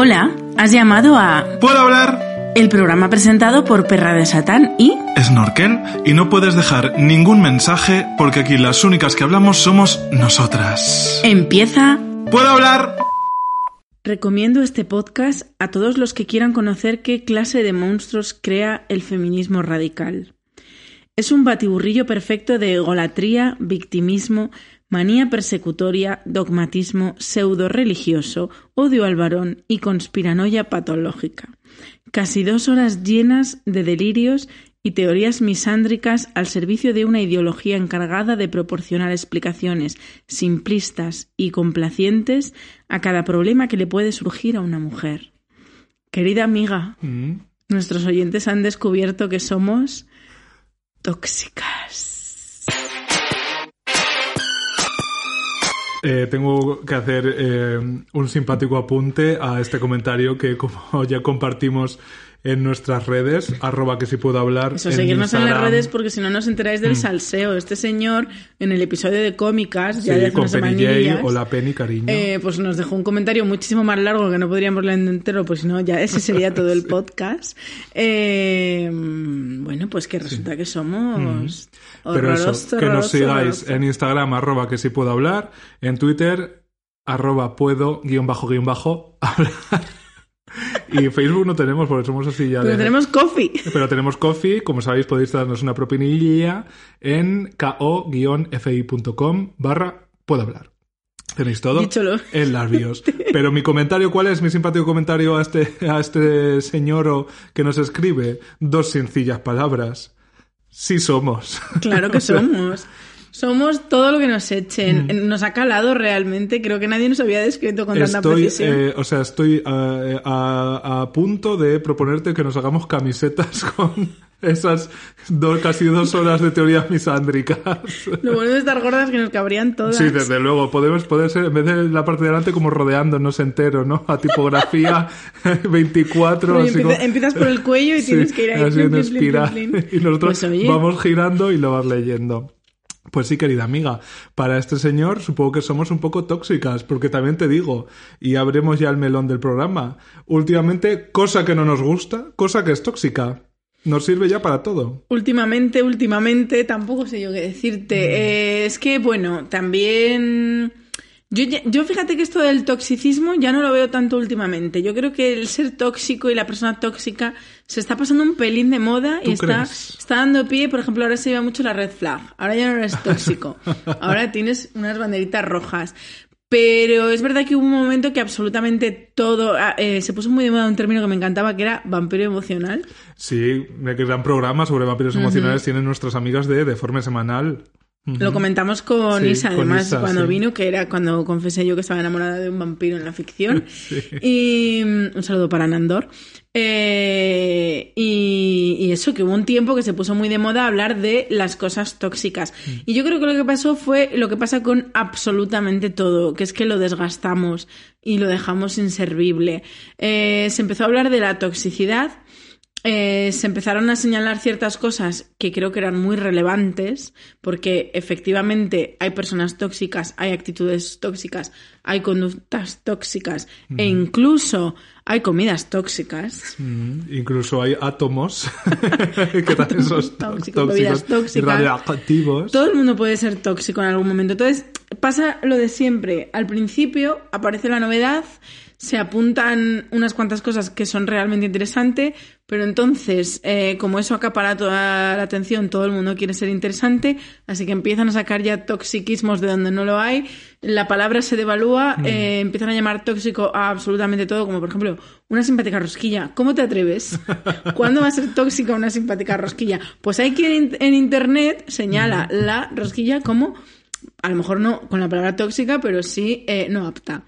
Hola, has llamado a ¿Puedo hablar? el programa presentado por Perra de Satán y Snorkel y no puedes dejar ningún mensaje porque aquí las únicas que hablamos somos nosotras. empieza. ¿Puedo hablar? Recomiendo este podcast a todos los que quieran conocer qué clase de monstruos crea el feminismo radical. Es un batiburrillo perfecto de egolatría, victimismo, manía persecutoria, dogmatismo pseudo religioso, odio al varón y conspiranoia patológica. Casi dos horas llenas de delirios y teorías misándricas al servicio de una ideología encargada de proporcionar explicaciones simplistas y complacientes a cada problema que le puede surgir a una mujer. Querida amiga, Mm, nuestros oyentes han descubierto que somos tóxicas. Eh, tengo que hacer eh, un simpático apunte a este comentario que como ya compartimos en nuestras redes, arroba que si puedo hablar. Eso, seguirnos en las redes porque si no nos enteráis del salseo. Este señor, en el episodio de cómicas, ya Sí, de con Penny J, semanillas, hola Penny, cariño. eh, pues nos dejó un comentario muchísimo más largo que no podríamos leer entero, pues si no, ya ese sería todo el podcast. Eh, bueno, pues que resulta que somos Pero eso, que nos sigáis en Instagram, arroba que si puedo hablar, en Twitter, arroba puedo, guion bajo, guion bajo, hablar. Y Facebook no tenemos, porque somos así ya Pero de... tenemos coffee. Pero tenemos Coffee, como sabéis podéis darnos una propinilla en ko-fi.com barra puedo hablar. Tenéis todo Dícholo. en las bios. Pero mi comentario, ¿cuál es mi simpático comentario a este, a este señor o- que nos escribe? Dos sencillas palabras. Sí somos. Claro que somos. Somos todo lo que nos echen. Nos ha calado realmente. Creo que nadie nos había descrito con tanta Estoy, precisión. eh, o sea, estoy eh, a, a punto de proponerte que nos hagamos camisetas con esas dos, casi dos horas de teorías misándricas. Lo bueno de estar gordas es que nos cabrían todas. Sí, desde luego. Podemos, poder ser, en vez de la parte de delante, como rodeándonos entero, ¿no? A tipografía 24. Oye, así empieza- como- empiezas por el cuello y Sí, tienes que ir ahí. así plin, plin. Y nosotros Pues, vamos girando y lo vas leyendo. Pues sí, querida amiga, para este señor supongo que somos un poco tóxicas, porque también te digo, y abremos ya el melón del programa, últimamente, cosa que no nos gusta, cosa que es tóxica, nos sirve ya para todo. Últimamente, últimamente, tampoco sé yo qué decirte. Eh, es que, bueno, también... Yo, yo fíjate que esto del toxicismo ya no lo veo tanto últimamente. Yo creo que el ser tóxico y la persona tóxica se está pasando un pelín de moda y ¿Tú está, está dando pie. Por ejemplo, ahora se lleva mucho la red flag. Ahora ya no eres tóxico. Ahora tienes unas banderitas rojas. Pero es verdad que hubo un momento que absolutamente todo... ah, eh, se puso muy de moda un término que me encantaba que era vampiro emocional. Sí, de gran programa sobre vampiros emocionales tienen nuestras amigas de Deforme Semanal. Lo comentamos con Sí, Isa, con además, Isa, cuando sí. vino, que era cuando confesé yo que estaba enamorada de un vampiro en la ficción. Y mm, un saludo para Nandor. Eh, y, y eso, que hubo un tiempo que se puso muy de moda hablar de las cosas tóxicas. Mm. Y yo creo que lo que pasó fue lo que pasa con absolutamente todo, que es que lo desgastamos y lo dejamos inservible. Eh, se empezó a hablar de la toxicidad. Eh, se empezaron a señalar ciertas cosas que creo que eran muy relevantes, porque efectivamente hay personas tóxicas, hay actitudes tóxicas, hay conductas tóxicas e incluso hay comidas tóxicas. Mm, incluso hay átomos que tó- tóxicos, tóxicas. y radioactivos. Todo el mundo puede ser tóxico en algún momento. Entonces, pasa lo de siempre. Al principio aparece la novedad, se apuntan unas cuantas cosas que son realmente interesantes, pero entonces, eh, como eso acapara toda la atención, todo el mundo quiere ser interesante, así que empiezan a sacar ya toxiquismos de donde no lo hay, la palabra se devalúa, eh, empiezan a llamar tóxico a absolutamente todo, como por ejemplo, una simpática rosquilla. ¿Cómo te atreves? ¿Cuándo va a ser tóxica una simpática rosquilla? Pues hay quien en, internet señala la rosquilla como a lo mejor no con la palabra tóxica, pero sí eh, no apta.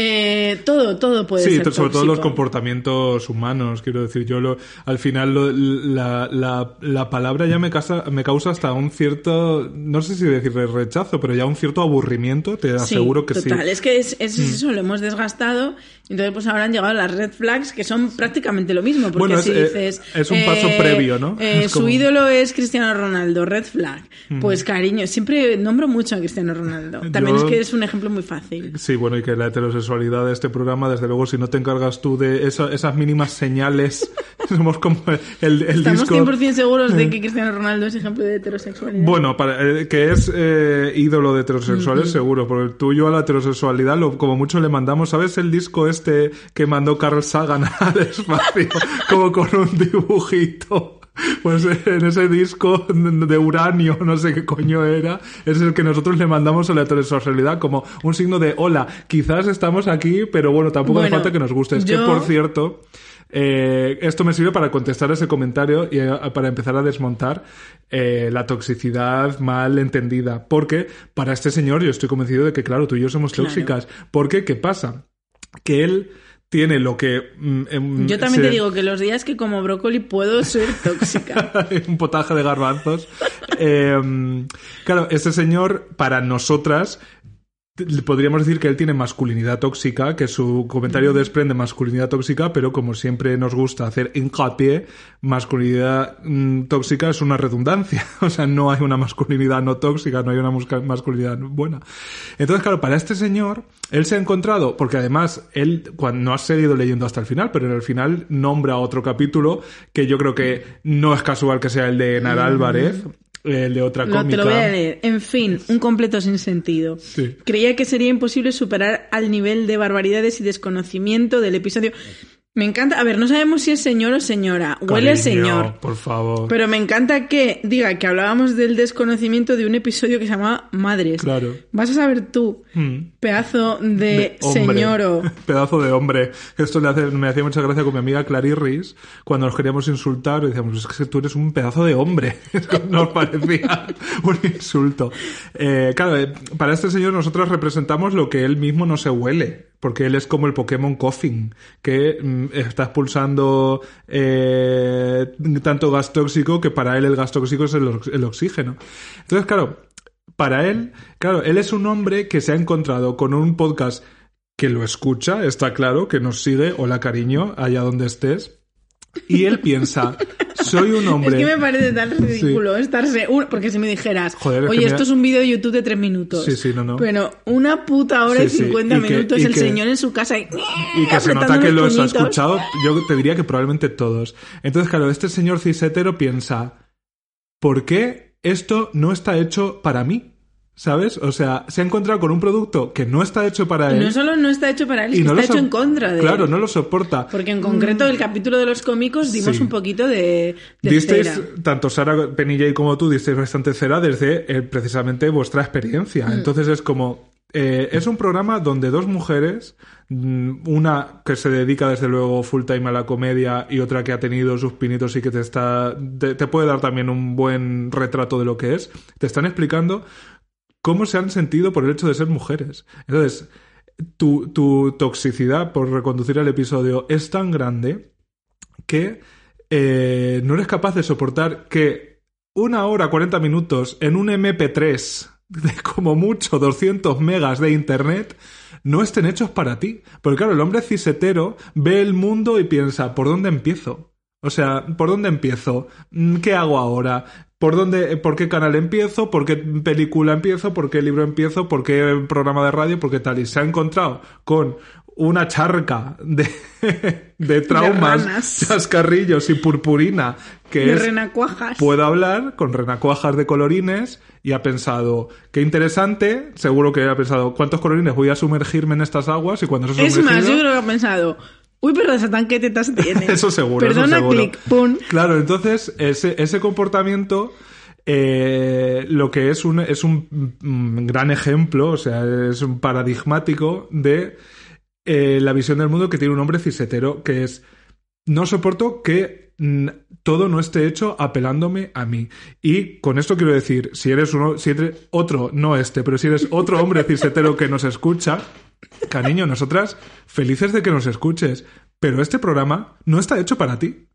Eh, todo, todo puede Sí, ser to- sobre todo los tóxico. comportamientos humanos, quiero decir, yo lo, al final lo- la, la, la palabra ya me causa, me causa hasta un cierto, no sé si decir rechazo, pero ya un cierto aburrimiento, te Sí, aseguro que total. sí. Mm. Es que es, es eso, lo hemos desgastado. Entonces, pues ahora han llegado las red flags, que son prácticamente lo mismo. Porque Bueno, si es, eh, dices. es un paso previo, ¿no? eh, Es Su como- Mm. ídolo es Cristiano Ronaldo, red flag. Pues cariño, siempre nombro mucho a Cristiano Ronaldo. También Yo- es que es un ejemplo muy fácil. Sí, bueno, y que la heterosexualidad de este programa, desde luego, si no te encargas tú de eso- esas mínimas señales, somos como el, el Estamos disco... 100% seguros de que Cristiano Ronaldo es ejemplo de heterosexualidad. Bueno, para, eh, que es eh, ídolo de heterosexuales, seguro. Por el tuyo a la heterosexualidad, lo, como mucho le mandamos. ¿Sabes el disco este que mandó Carl Sagan al espacio? como con un dibujito. Pues en ese disco de uranio, no sé qué coño era, es el que nosotros le mandamos a la heterosexualidad como un signo de hola, quizás estamos aquí, pero bueno, tampoco hace Bueno, falta que nos guste. Es que, por cierto, eh, esto me sirve para contestar ese comentario y eh, para empezar a desmontar eh, la toxicidad mal entendida. Porque para este señor yo estoy convencido de que, claro, tú y yo somos Claro. tóxicas. Porque, ¿qué pasa? Que él tiene lo que... mm, em, Yo también se- te digo que los días que como brócoli puedo ser tóxica. un potaje de garbanzos. Eh, claro, este señor, para nosotras, podríamos decir que él tiene masculinidad tóxica, que su comentario desprende masculinidad tóxica, pero como siempre nos gusta hacer hincapié, masculinidad mm, tóxica es una redundancia. O sea, no hay una masculinidad no tóxica, no hay una masculinidad buena. Entonces, claro, para este señor, él se ha encontrado, porque además él, cuando no has seguido leyendo hasta el final, pero en el final nombra otro capítulo que yo creo que no es casual que sea el de Nara Álvarez, el de otra Lo- te cómica. lo voy a leer. En fin, un completo sinsentido. Sí. Creía que sería imposible superar al nivel de barbaridades y desconocimiento del episodio. Me encanta. A ver, no sabemos si es señor o señora. Huele a Cariño, señor. Por favor. Pero me encanta que diga que hablábamos del desconocimiento de un episodio que se llama Madres. Claro. Vas a saber tú, Mm. pedazo de, De hombre. señoro. Pedazo de hombre. Esto le hace- me hacía mucha gracia con mi amiga Clariris cuando nos queríamos insultar y decíamos, es que tú eres un pedazo de hombre. Nos parecía un insulto. Eh, claro, eh, para este señor nosotros representamos lo que él mismo no se huele. Porque él es como el Pokémon Coffin, que mm, está expulsando eh, tanto gas tóxico que para él el gas tóxico es el, el oxígeno. Entonces, claro, para él, claro, él es un hombre que se ha encontrado con un podcast que lo escucha, está claro, que nos sigue, hola cariño, allá donde estés, y él piensa, soy un hombre... Es que me parece tan ridículo estar seguro. Porque si me dijeras, Joder, es oye, mira- esto es un vídeo de YouTube de tres minutos. Sí, sí, no, no. Pero una puta hora Sí, y sí, 50 y que- minutos y el que- señor en su casa y, y que se nota que los los ha puñitos. escuchado, yo te diría que probablemente todos. Entonces, claro, este señor cisetero piensa, ¿por qué esto no está hecho para mí? ¿Sabes? O sea, se ha encontrado con un producto que no está hecho para Y él. no solo no está hecho para él, es que no está hecho en contra de Claro, él. no lo soporta. Porque en concreto el capítulo de los cómicos dimos Sí. un poquito de, de Disteis, cera. tanto Sara Penilla y como tú, disteis bastante cera desde eh, precisamente vuestra experiencia. Mm. Entonces es como. eh, es un programa donde dos mujeres, mm, una que se dedica desde luego full time a la comedia y otra que ha tenido sus pinitos y que te está. te, te puede dar también un buen retrato de lo que es, te están explicando cómo se han sentido por el hecho de ser mujeres. Entonces, tu, tu toxicidad, por reconducir el episodio, es tan grande que eh, no eres capaz de soportar que una hora 40 minutos en un MP3 de como mucho 200 megas de internet no estén hechos para ti. Porque claro, el hombre cisetero ve el mundo y piensa, ¿por dónde empiezo? O sea, ¿por dónde empiezo? Mm, ¿Qué hago ahora? ¿Por dónde, por qué canal empiezo? ¿Por qué película empiezo? ¿Por qué libro empiezo? ¿Por qué programa de radio? ¿Por qué tal? Y se ha encontrado con una charca de, de traumas, chascarrillos y purpurina que De es renacuajas. puedo hablar con renacuajas de colorines y ha pensado, qué interesante, seguro que ha pensado, ¿cuántos colorines voy a sumergirme en estas aguas? Y cuando se Es más, yo creo que ha pensado, uy, pero Satán, ¿qué tetas tiene? Eso seguro, eso Perdona, seguro. clic, pum. Claro, entonces ese, ese comportamiento eh, lo que es un, es un mm, gran ejemplo, o sea, es un paradigmático de eh, la visión del mundo que tiene un hombre cisetero, que es no soporto que mm, todo no esté hecho apelándome a mí. Y con esto quiero decir, si eres uno, si eres otro, no este, pero si eres otro hombre cisetero que nos escucha, cariño, nosotras felices de que nos escuches, pero este programa no está hecho para ti.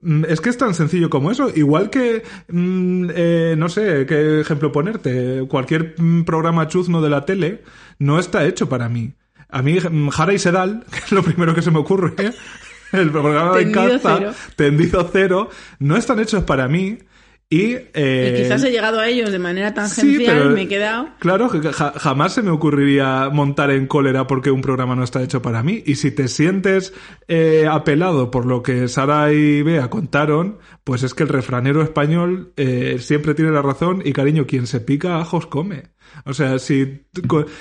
Mm, Es que es tan sencillo como eso. Igual que, mm, eh, no sé, qué ejemplo ponerte. Cualquier mm, programa chuzno de la tele no está hecho para mí. A mí, Jara y Sedal, que es lo primero que se me ocurre, el programa de Tendido Casta. Tendido Cero, no están hechos para mí. Y, eh, Y quizás he llegado a ellos de manera Sí, tangencial pero- y me he quedado. Claro, que ja- jamás se me ocurriría montar en cólera porque un programa no está hecho para mí. Y si te sientes eh, apelado por lo que Sara y Bea contaron, pues es que el refranero español eh, siempre tiene la razón y cariño, quien se pica ajos come. O sea, si,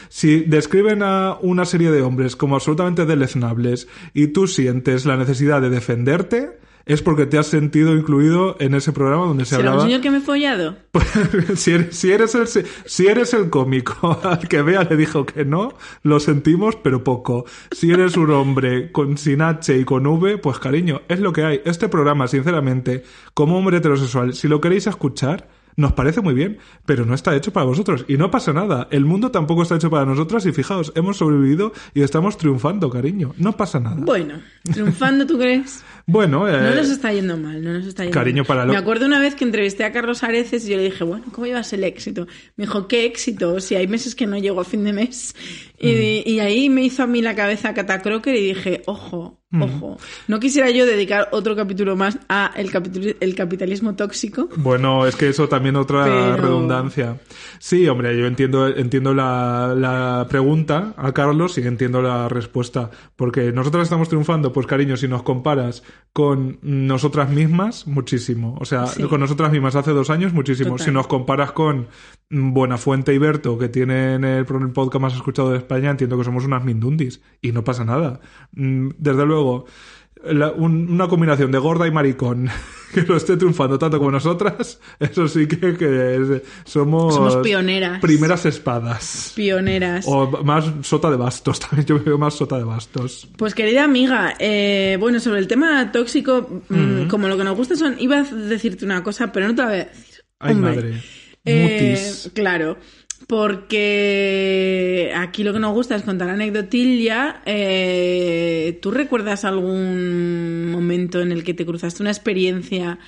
si describen a una serie de hombres como absolutamente deleznables y tú sientes la necesidad de defenderte, es porque te has sentido incluido en ese programa donde se ¿Será un hablaba... señor que me he follado? si, eres, si, eres el, si eres el cómico al que Bea le dijo que no, lo sentimos, pero poco. Si eres un hombre con sin H y con V, pues cariño, es lo que hay. Este programa, sinceramente, como hombre heterosexual, si lo queréis escuchar, nos parece muy bien, pero no está hecho para vosotros. Y no pasa nada. El mundo tampoco está hecho para nosotras y fijaos, hemos sobrevivido y estamos triunfando, cariño. No pasa nada. Bueno, triunfando, ¿tú crees? Bueno, eh, No nos está yendo mal, no nos está yendo Cariño mal. para lo- Me acuerdo una vez que entrevisté a Carlos Areces y yo le dije, bueno, ¿cómo llevas el éxito? Me dijo, ¿qué éxito? Si hay meses que no llego a fin de mes. Y, Mm. y ahí me hizo a mí la cabeza Catacroker y dije, ojo. Ojo. No quisiera yo dedicar otro capítulo más a el, capitul- el capitalismo tóxico. Bueno, es que eso también otra Pero- redundancia. Sí, hombre, yo entiendo, entiendo la, la pregunta a Carlos y entiendo la respuesta. Porque nosotras estamos triunfando, pues cariño, si nos comparas con nosotras mismas, muchísimo. O sea, Sí. con nosotras mismas hace dos años, muchísimo. Total. Si nos comparas con Buenafuente y Berto, que tienen el podcast más escuchado de España, entiendo que somos unas mindundis. Y no pasa nada. Mm, Desde luego, la- un- una combinación de gorda y maricón que lo esté triunfando tanto como nosotras, eso sí que, que es- somos, Somos pioneras. primeras espadas. Pioneras. O más sota de bastos, también yo veo más sota de bastos. Pues querida amiga, eh, bueno, sobre el tema tóxico, mm, como lo que nos gusta son, iba a decirte una cosa, pero no te la voy a decir. Ay, Hombre. madre. Eh, Mutis. claro, porque aquí lo que nos gusta es contar anecdotilla. Eh, ¿Tú recuerdas algún momento en el que te cruzaste una experiencia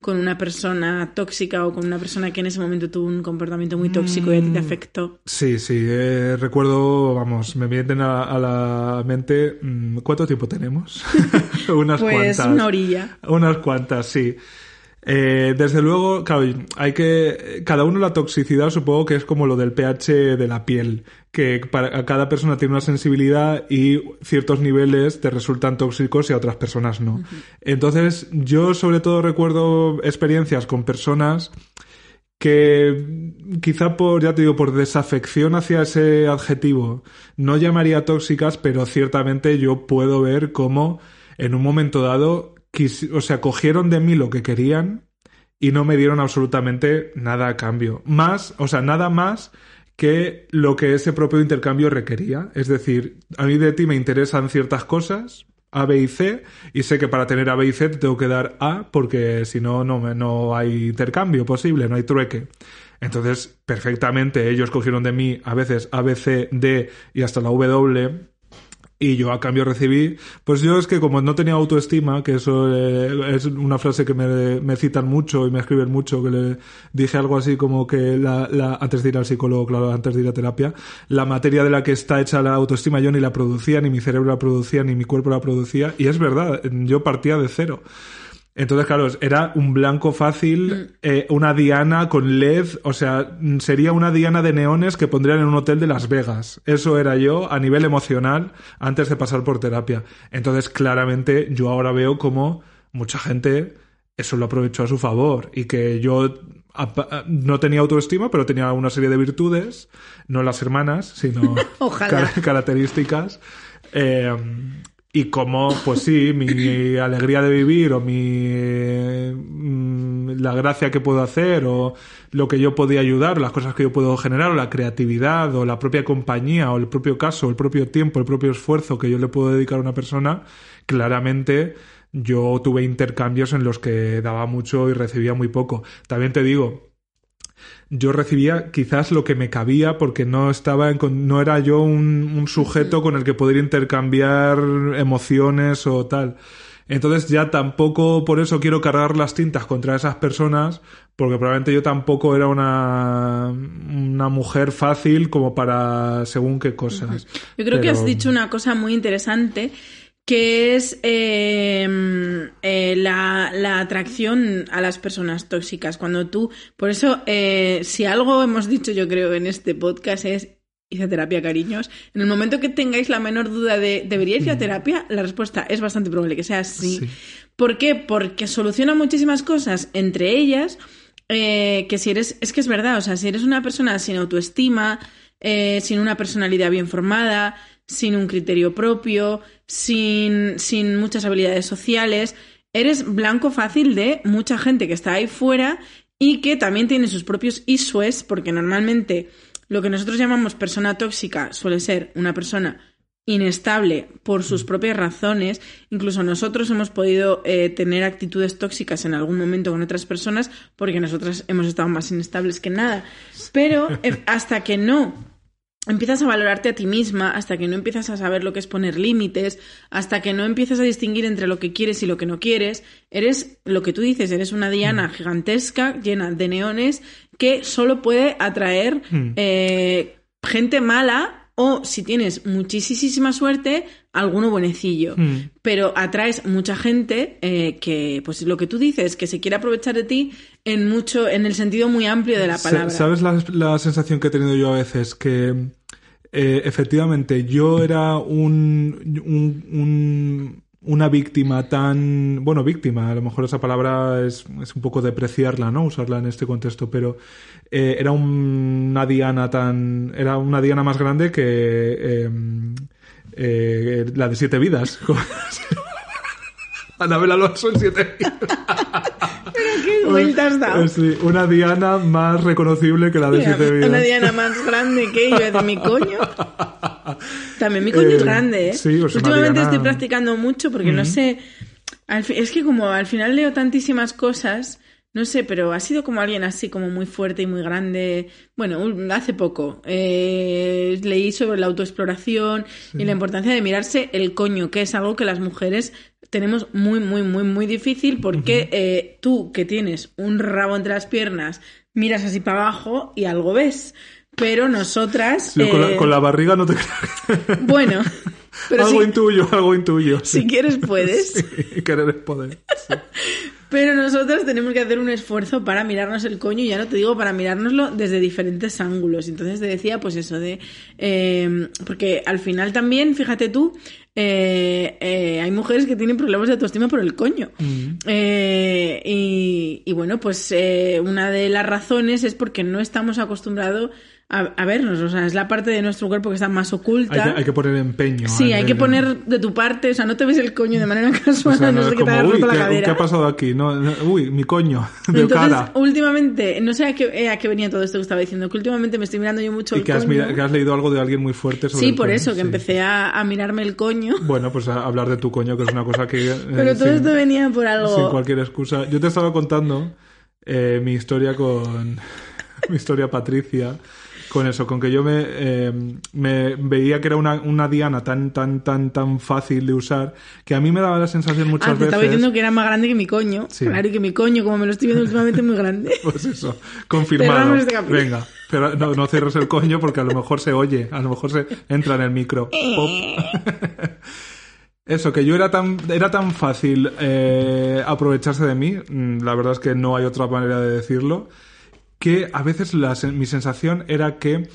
con una persona tóxica o con una persona que en ese momento tuvo un comportamiento muy tóxico y a ti Mm. te afectó? Sí, sí, eh, recuerdo, vamos, me vienen a, a la mente, mm, ¿cuánto tiempo tenemos? Unas Pues cuantas. una orilla. Unas cuantas, sí. Eh, desde luego, claro, hay que. Cada uno la toxicidad supongo que es como lo del pH de la piel, que para cada persona tiene una sensibilidad y ciertos niveles te resultan tóxicos y a otras personas no. Entonces, yo sobre todo recuerdo experiencias con personas que quizá por, ya te digo, por desafección hacia ese adjetivo, no llamaría tóxicas, pero ciertamente yo puedo ver cómo en un momento dado, o sea, cogieron de mí lo que querían y no me dieron absolutamente nada a cambio. Más, o sea, nada más que lo que ese propio intercambio requería. Es decir, a mí de ti me interesan ciertas cosas, A, B y C, y sé que para tener A, B y C te tengo que dar A, porque si no, no, no hay intercambio posible, no hay trueque. Entonces, perfectamente, ellos cogieron de mí a veces A, B, C, D y hasta la W, y yo a cambio recibí, pues yo es que como no tenía autoestima, que eso eh, es una frase que me, me citan mucho y me escriben mucho, que le dije algo así como que la, la, antes de ir al psicólogo, claro, antes de ir a terapia, la materia de la que está hecha la autoestima yo ni la producía, ni mi cerebro la producía, ni mi cuerpo la producía, y es verdad, yo partía de cero. Entonces, claro, era un blanco fácil, eh, una diana con LED, o sea, mm, sería una diana de neones que pondrían en un hotel de Las Vegas. Eso era yo a nivel emocional antes de pasar por terapia. Entonces, claramente, yo ahora veo como mucha gente eso lo aprovechó a su favor y que yo no tenía autoestima, pero tenía una serie de virtudes, no las hermanas, sino car- características. Eh, y como, pues sí, mi alegría de vivir o mi eh, mm, la gracia que puedo hacer o lo que yo podía ayudar, las cosas que yo puedo generar, o la creatividad, o la propia compañía, o el propio caso, el propio tiempo, el propio esfuerzo que yo le puedo dedicar a una persona, claramente yo tuve intercambios en los que daba mucho y recibía muy poco. También te digo, yo recibía quizás lo que me cabía porque no estaba en, no era yo un, un sujeto con el que poder intercambiar emociones o tal. Entonces ya tampoco por eso quiero cargar las tintas contra esas personas, porque probablemente yo tampoco era una, una mujer fácil como para según qué cosas. Yo creo que has dicho una cosa muy interesante que es eh, eh, la, la, atracción a las personas tóxicas. Cuando tú, por eso, eh, si algo hemos dicho yo creo en este podcast es hice terapia, cariños. En el momento que tengáis la menor duda de ¿debería ir a terapia? La respuesta es bastante probable que sea sí. ¿Por qué? Porque soluciona muchísimas cosas, entre ellas, eh, que si eres, es que es verdad, o sea, si eres una persona sin autoestima, eh, sin una personalidad bien formada, sin un criterio propio, sin, sin muchas habilidades sociales, eres blanco fácil de mucha gente que está ahí fuera y que también tiene sus propios issues, porque normalmente lo que nosotros llamamos persona tóxica suele ser una persona inestable por sus mm. propias razones. Incluso nosotros hemos podido eh, tener actitudes tóxicas en algún momento con otras personas porque nosotras hemos estado más inestables que nada. Pero eh, hasta que no empiezas a valorarte a ti misma, hasta que no empiezas a saber lo que es poner límites, hasta que no empiezas a distinguir entre lo que quieres y lo que no quieres, eres lo que tú dices, eres una diana mm. gigantesca llena de neones que solo puede atraer mm. eh, gente mala o si tienes muchísima suerte, alguno buenecillo. Mm. Pero atraes mucha gente eh, que, pues lo que tú dices, que se quiere aprovechar de ti en mucho, en el sentido muy amplio de la palabra. ¿Sabes la, sensación que he tenido yo a veces? Que eh, efectivamente yo era un, un una víctima tan, bueno, víctima, a lo mejor esa palabra es, es un poco depreciarla, ¿no? Usarla en este contexto, pero eh, era una diana tan, era una diana más grande que em, eh, la de siete vidas. Anabel Alonso en siete vidas. Pero qué vuelta has dado. Sí, una diana más reconocible que la de siete vidas. Una diana más grande que yo, de mi coño. También mi coño es eh, grande, ¿eh? Sí, pues Últimamente estoy practicando mucho porque no sé. es que como al final leo tantísimas cosas, no sé, pero ha sido como alguien así, como muy fuerte y muy grande. Bueno, hace poco eh, leí sobre la autoexploración y la importancia de mirarse el coño, que es algo que las mujeres tenemos muy, muy, muy, muy difícil porque eh, tú que tienes un rabo entre las piernas, miras así para abajo y algo ves. Pero nosotras... Eh, con, la, barriga no te creas. Bueno. Pero algo intuyo, algo intuyo. Si quieres puedes. Sí, querer es poder. Pero nosotras tenemos que hacer un esfuerzo para mirarnos el coño, y ya no te digo para mirárnoslo desde diferentes ángulos. Entonces te decía, pues eso de. Eh, porque al final también, fíjate tú, eh, eh, hay mujeres que tienen problemas de autoestima por el coño. Mm. Eh, y, y, bueno, pues una de las razones es porque no estamos acostumbrados a, vernos, o sea, es la parte de nuestro cuerpo que está más oculta. Hay que, poner empeño. Sí, hay que poner de tu parte, o sea, no te ves el coño de manera casual, no, sé qué te haya roto la cadera. ¿Qué ha pasado aquí? No, uy, mi coño, de Entonces, cara. últimamente, no sé a qué, eh, a qué, venía todo esto que estaba diciendo, que últimamente me estoy mirando yo mucho y el que coño. Has, que has leído algo de alguien muy fuerte sobre Sí, por eso, que empecé a, a, mirarme el coño. Bueno, pues a hablar de tu coño, que es una cosa que... Eh, Pero todo esto venía por algo... Sin cualquier excusa. Yo te estaba contando eh, mi historia con... mi historia Patricia con eso, con que yo me, eh, me veía que era una, una, diana tan, tan, tan, tan fácil de usar, que a mí me daba la sensación muchas ah, veces... estaba diciendo que era más grande que mi coño. Claro, y que mi coño, como me lo estoy viendo últimamente, es muy grande. pues eso, confirmado. Este Venga, pero no, no cierres el coño porque a lo mejor se oye, a lo mejor se entra en el micro. Eso, que yo era tan, era tan fácil eh, aprovecharse de mí, mm, la verdad es que no hay otra manera de decirlo, que a veces mi sensación era que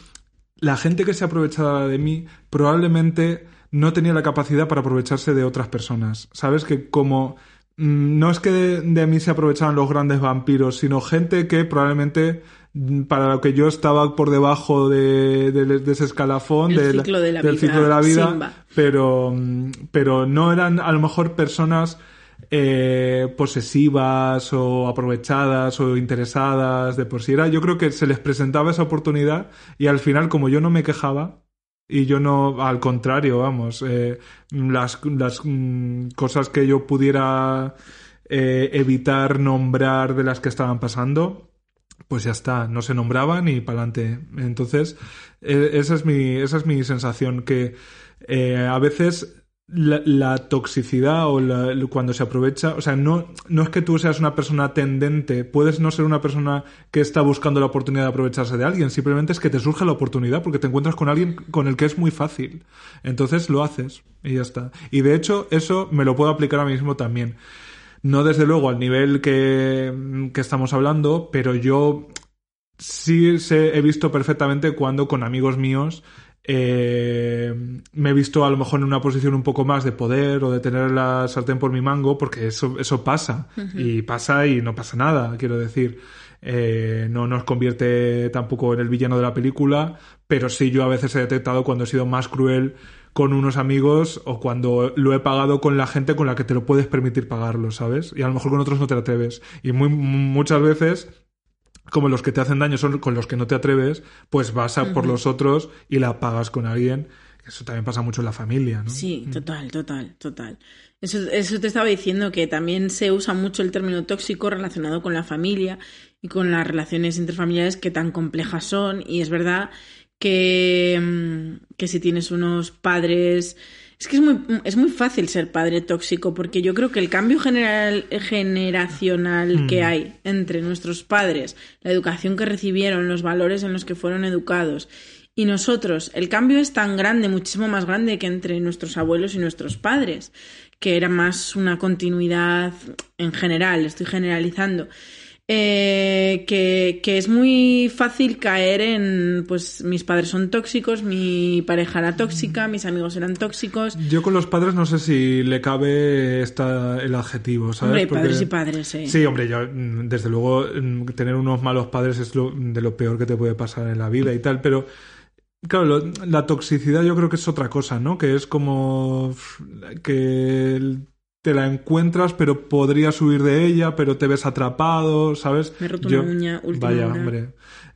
la gente que se aprovechaba de mí probablemente no tenía la capacidad para aprovecharse de otras personas. ¿Sabes? Que como mm, no es que de, mí se aprovechaban los grandes vampiros, sino gente que probablemente mm, para lo que yo estaba por debajo de, ese escalafón del, ciclo de la vida, ciclo la vida, pero, mm, pero no eran a lo mejor personas eh, posesivas o aprovechadas o interesadas de por sí era yo creo que se les presentaba esa oportunidad y al final como yo no me quejaba Y yo no, al contrario, vamos, eh, las, las mm, cosas que yo pudiera eh, evitar nombrar de las que estaban pasando, pues ya está, no se nombraban y para adelante. Entonces, eh, esa, es mi, esa es mi sensación, que eh, a veces la, toxicidad o la- cuando se aprovecha, o sea, no, no es que tú seas una persona tendente, puedes no ser una persona que está buscando la oportunidad de aprovecharse de alguien, simplemente es que te surge la oportunidad porque te encuentras con alguien con el que es muy fácil. Entonces lo haces y ya está. Y de hecho, eso me lo puedo aplicar a mí mismo también. No desde luego al nivel que, que estamos hablando, pero yo sí sé- he visto perfectamente cuando con amigos míos eh, me he visto a lo mejor en una posición un poco más de poder o de tener la sartén por mi mango, porque eso, eso pasa. Y pasa y no pasa nada, quiero decir. Eh, no nos convierte tampoco en el villano de la película, pero sí yo a veces he detectado cuando he sido más cruel con unos amigos o cuando lo he pagado con la gente con la que te lo puedes permitir pagarlo, ¿sabes? Y a lo mejor con otros no te atreves. Y muy, muchas veces como los que te hacen daño son con los que no te atreves, pues vas a por los otros y la pagas con alguien. Eso también pasa mucho en la familia, ¿no? Sí, total, total, total. Eso, eso te estaba diciendo que también se usa mucho el término tóxico relacionado con la familia y con las relaciones interfamiliares que tan complejas son. Y es verdad que, mm, que si tienes unos padres. Es que es muy, es muy fácil ser padre tóxico, porque yo creo que el cambio general, generacional que hay entre nuestros padres, la educación que recibieron, los valores en los que fueron educados y nosotros, el cambio es tan grande, muchísimo más grande que entre nuestros abuelos y nuestros padres, que era más una continuidad en general, estoy generalizando. Eh, que, que es muy fácil caer en, pues mis padres son tóxicos, mi pareja era tóxica, mis amigos eran tóxicos. Yo con los padres no sé si le cabe esta, el adjetivo, ¿sabes? Hombre, Porque- padres y padres, eh. Sí, hombre, yo, mm, desde luego, mm, tener unos malos padres es lo, de lo peor que te puede pasar en la vida y tal, pero claro, lo- la toxicidad yo creo que es otra cosa, ¿no? Que es como que el- te la encuentras, pero podrías huir de ella, pero te ves atrapado, ¿sabes? Me he roto Yo- una uña última Vaya, hora. hombre.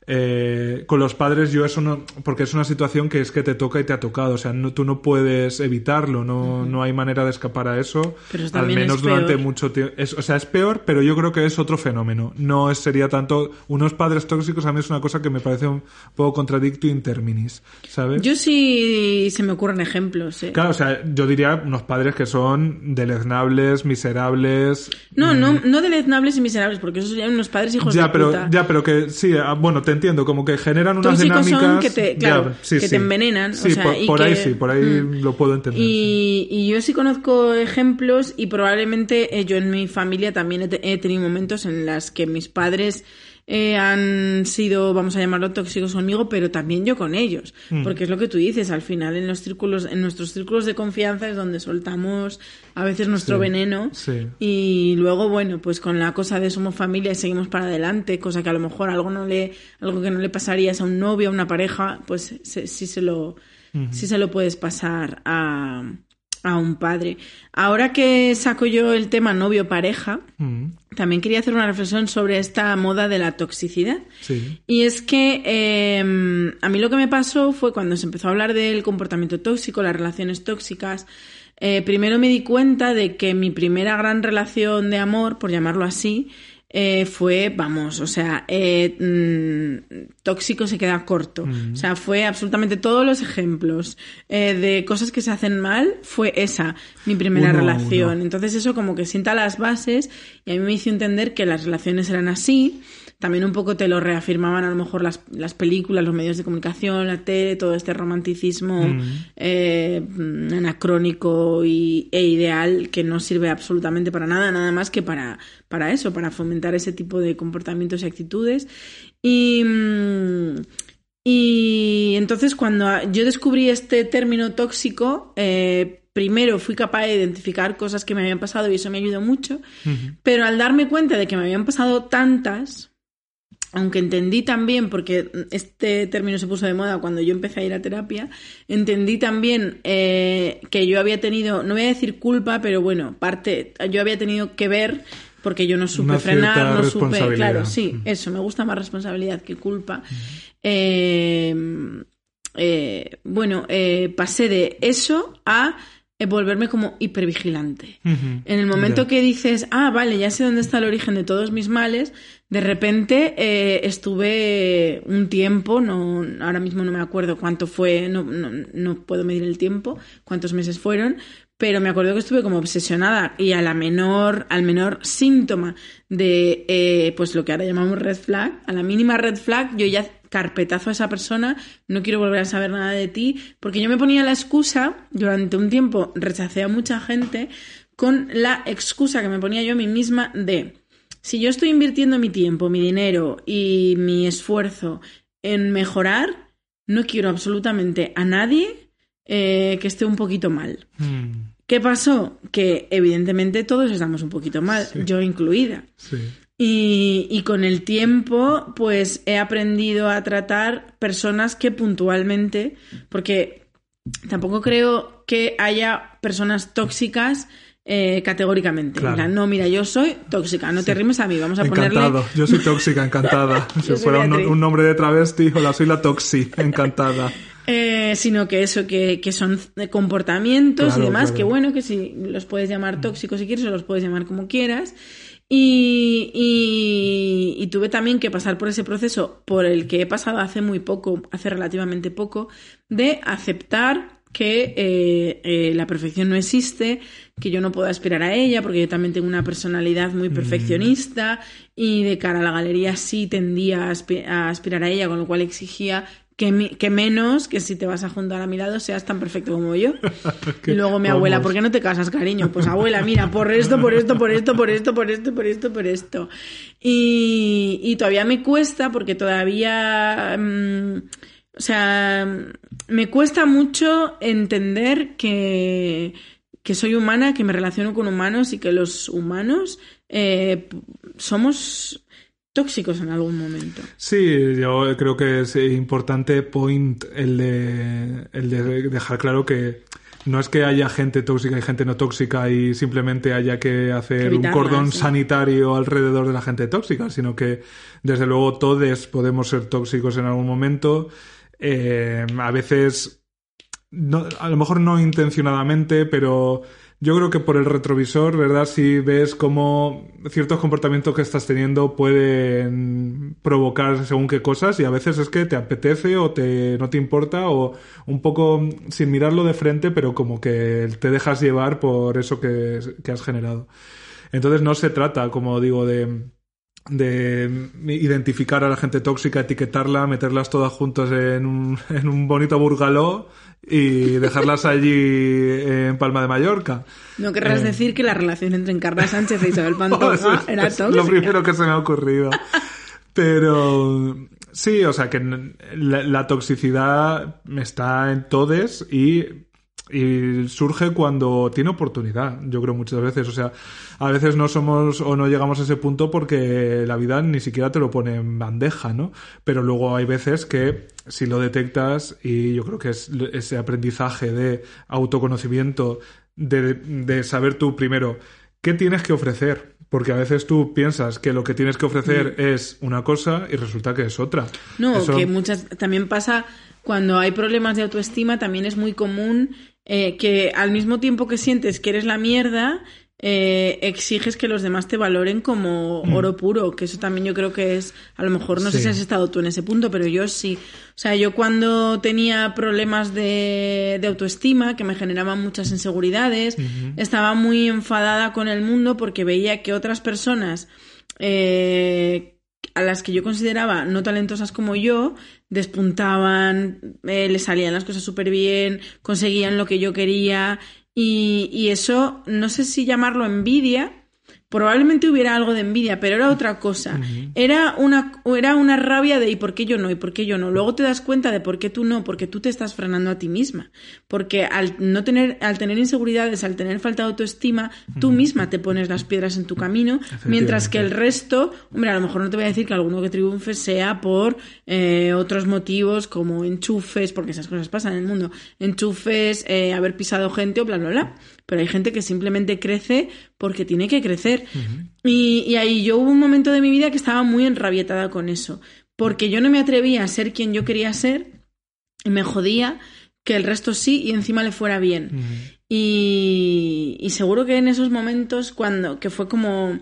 Eh, con los padres yo eso no, porque es una situación que es que te toca y te ha tocado, o sea, no, tú no puedes evitarlo, no, no hay manera de escapar a eso, Pero eso al menos es durante peor. mucho tiempo. O sea, es peor, pero yo creo que es otro fenómeno. No es- sería tanto. Unos padres tóxicos a mí es una cosa que me parece un poco contradicto in terminis, ¿sabes? Yo sí se me ocurren ejemplos, eh. Claro, o sea, yo diría unos padres que son deleznables, miserables. No, no, no deleznables y miserables, porque esos serían unos padres hijos Mm. Ya, de pero, puta. ya, pero que sí, ah, bueno, te entiendo, como que generan unas Tóxicos son dinámicas. que te- claro, que te envenenan, o Sí, sea, por, y por ahí que- sí, por ahí Mm. lo puedo entender. Y, y yo sí conozco ejemplos y probablemente eh, yo en mi familia también he, he tenido momentos en las que mis padres eh, han sido, vamos a llamarlo, tóxicos conmigo, pero también yo con ellos. Mm. Porque es lo que tú dices, al final en los círculos, en nuestros círculos de confianza es donde soltamos a veces nuestro Sí, veneno. sí. Y luego, bueno, pues con la cosa de somos familia y seguimos para adelante, cosa que a lo mejor algo no le, algo que no le pasarías a un novio, a una pareja, pues se- sí se lo, sí se lo puedes pasar a, a un padre. Ahora que saco yo el tema novio-pareja, Mm, también quería hacer una reflexión sobre esta moda de la toxicidad. sí. Y es que eh, a mí lo que me pasó fue cuando se empezó a hablar del comportamiento tóxico, las relaciones tóxicas. eh, primero me di cuenta de que mi primera gran relación de amor, por llamarlo así, eh, fue, vamos, o sea, eh, mm, tóxico se queda corto. O sea, fue absolutamente todos los ejemplos eh, de cosas que se hacen mal, fue esa, mi primera Uno relación. uno. Entonces eso como que sienta las bases y a mí me hizo entender que las relaciones eran así. También un poco te lo reafirmaban a lo mejor las, las películas, los medios de comunicación, la tele, todo este romanticismo eh, mm, anacrónico y, e ideal que no sirve absolutamente para nada, nada más que para, para eso, para fomentar ese tipo de comportamientos y actitudes. Y, mm, y entonces cuando yo descubrí este término tóxico, eh, primero fui capaz de identificar cosas que me habían pasado y eso me ayudó mucho, pero al darme cuenta de que me habían pasado tantas, aunque entendí también, porque este término se puso de moda cuando yo empecé a ir a terapia, entendí también eh, que yo había tenido, no voy a decir culpa, pero bueno, parte, yo había tenido que ver porque yo no supe Una frenar, no supe, claro, sí, Mm. eso, me gusta más responsabilidad que culpa. Eh, eh, bueno, eh, pasé de eso a volverme como hipervigilante. Ujú. En el momento que dices, ah, vale, ya sé dónde está el origen de todos mis males, de repente eh, estuve un tiempo, no, ahora mismo no me acuerdo cuánto fue, no, no, no puedo medir el tiempo, cuántos meses fueron, pero me acuerdo que estuve como obsesionada y a la menor, al menor síntoma de eh, pues lo que ahora llamamos red flag, a la mínima red flag, yo ya carpetazo a esa persona, no quiero volver a saber nada de ti, porque yo me ponía la excusa, durante un tiempo rechacé a mucha gente con la excusa que me ponía yo a mí misma de si yo estoy invirtiendo mi tiempo, mi dinero y mi esfuerzo en mejorar, no quiero absolutamente a nadie eh, que esté un poquito mal. Mm, ¿Qué pasó? Que evidentemente todos estamos un poquito mal, Sí. yo incluida. sí. Y, y con el tiempo, pues he aprendido a tratar personas que puntualmente, porque tampoco creo que haya personas tóxicas eh, categóricamente. Claro. No, mira, yo soy tóxica, no te rimes a mí, vamos a ponerle... Encantado. Yo soy tóxica, encantada. si fuera un, nombre de travesti, hola, soy la toxi, encantada. Eh, sino que eso, que, que son comportamientos Claro, y demás, claro. que bueno, que si los puedes llamar tóxicos si quieres o los puedes llamar como quieras. Y, y- y tuve también que pasar por ese proceso por el que he pasado hace muy poco, hace relativamente poco, de aceptar que eh, eh, la perfección no existe, que yo no puedo aspirar a ella, porque yo también tengo una personalidad muy perfeccionista y de cara a la galería sí tendía a, aspi- a aspirar a ella, con lo cual exigía que, menos que si te vas a juntar a mi lado seas tan perfecto como yo. y luego mi abuela. ¿por qué no te casas, cariño? Pues abuela, mira, por esto, por esto, por esto, por esto, por esto, por esto, por esto. Y, y todavía me cuesta porque todavía... mm, o sea, me cuesta mucho entender que, que soy humana, que me relaciono con humanos y que los humanos eh, somos tóxicos en algún momento. Sí, yo creo que es importante point el de, el de dejar claro que no es que haya gente tóxica y gente no tóxica y simplemente haya que hacer un cordón sí. sanitario alrededor de la gente tóxica, sino que desde luego todos podemos ser tóxicos en algún momento. Eh, a veces, no- a lo mejor no intencionadamente, pero yo creo que por el retrovisor, ¿verdad? Si ves cómo ciertos comportamientos que estás teniendo pueden provocar según qué cosas y a veces es que te apetece o te no te importa o un poco sin mirarlo de frente, pero como que te dejas llevar por eso que, que has generado. Entonces no se trata, como digo, de de identificar a la gente tóxica, etiquetarla, meterlas todas juntas en un, en un bonito burgaló y dejarlas allí en Palma de Mallorca. No querrás Eh. decir que la relación entre Encarna Sánchez e Isabel Pantoja Eso era es tóxica. lo primero que se me ha ocurrido. Pero sí, o sea que la, la toxicidad está en todes y, y surge cuando tiene oportunidad, yo creo muchas veces. O sea, a veces no somos o no llegamos a ese punto porque la vida ni siquiera te lo pone en bandeja, ¿no? Pero luego hay veces que si lo detectas y yo creo que es ese aprendizaje de autoconocimiento, de, de saber tú primero qué tienes que ofrecer. Porque a veces tú piensas que lo que tienes que ofrecer es una cosa y resulta que es otra. No, Eso- que muchas también pasa cuando hay problemas de autoestima, también es muy común eh, que al mismo tiempo que sientes que eres la mierda, eh, exiges que los demás te valoren como oro puro, que eso también yo creo que es, a lo mejor no sé Mm. Si has estado tú en ese punto, pero yo sí. O sea, yo cuando tenía problemas de, de autoestima, que me generaban muchas inseguridades, estaba muy enfadada con el mundo porque veía que otras personas eh, a las que yo consideraba no talentosas como yo, despuntaban, eh, les salían las cosas súper bien, conseguían lo que yo quería y, y eso, no sé si llamarlo envidia, probablemente hubiera algo de envidia, pero era otra cosa. Era una, era una rabia de ¿y por qué yo no? ¿y por qué yo no? Luego te das cuenta de por qué tú no, porque tú te estás frenando a ti misma. Porque al no tener, al tener inseguridades, al tener falta de autoestima, tú misma te pones las piedras en tu camino, mientras que el resto, hombre, a lo mejor no te voy a decir que alguno que triunfe sea por eh, otros motivos como enchufes, porque esas cosas pasan en el mundo, enchufes, eh, haber pisado gente o bla, bla, bla. Pero hay gente que simplemente crece porque tiene que crecer. y, y ahí yo hubo un momento de mi vida que estaba muy enrabietada con eso, porque yo no me atrevía a ser quien yo quería ser me jodía que el resto sí y encima le fuera bien. y, y seguro que en esos momentos, cuando, que fue como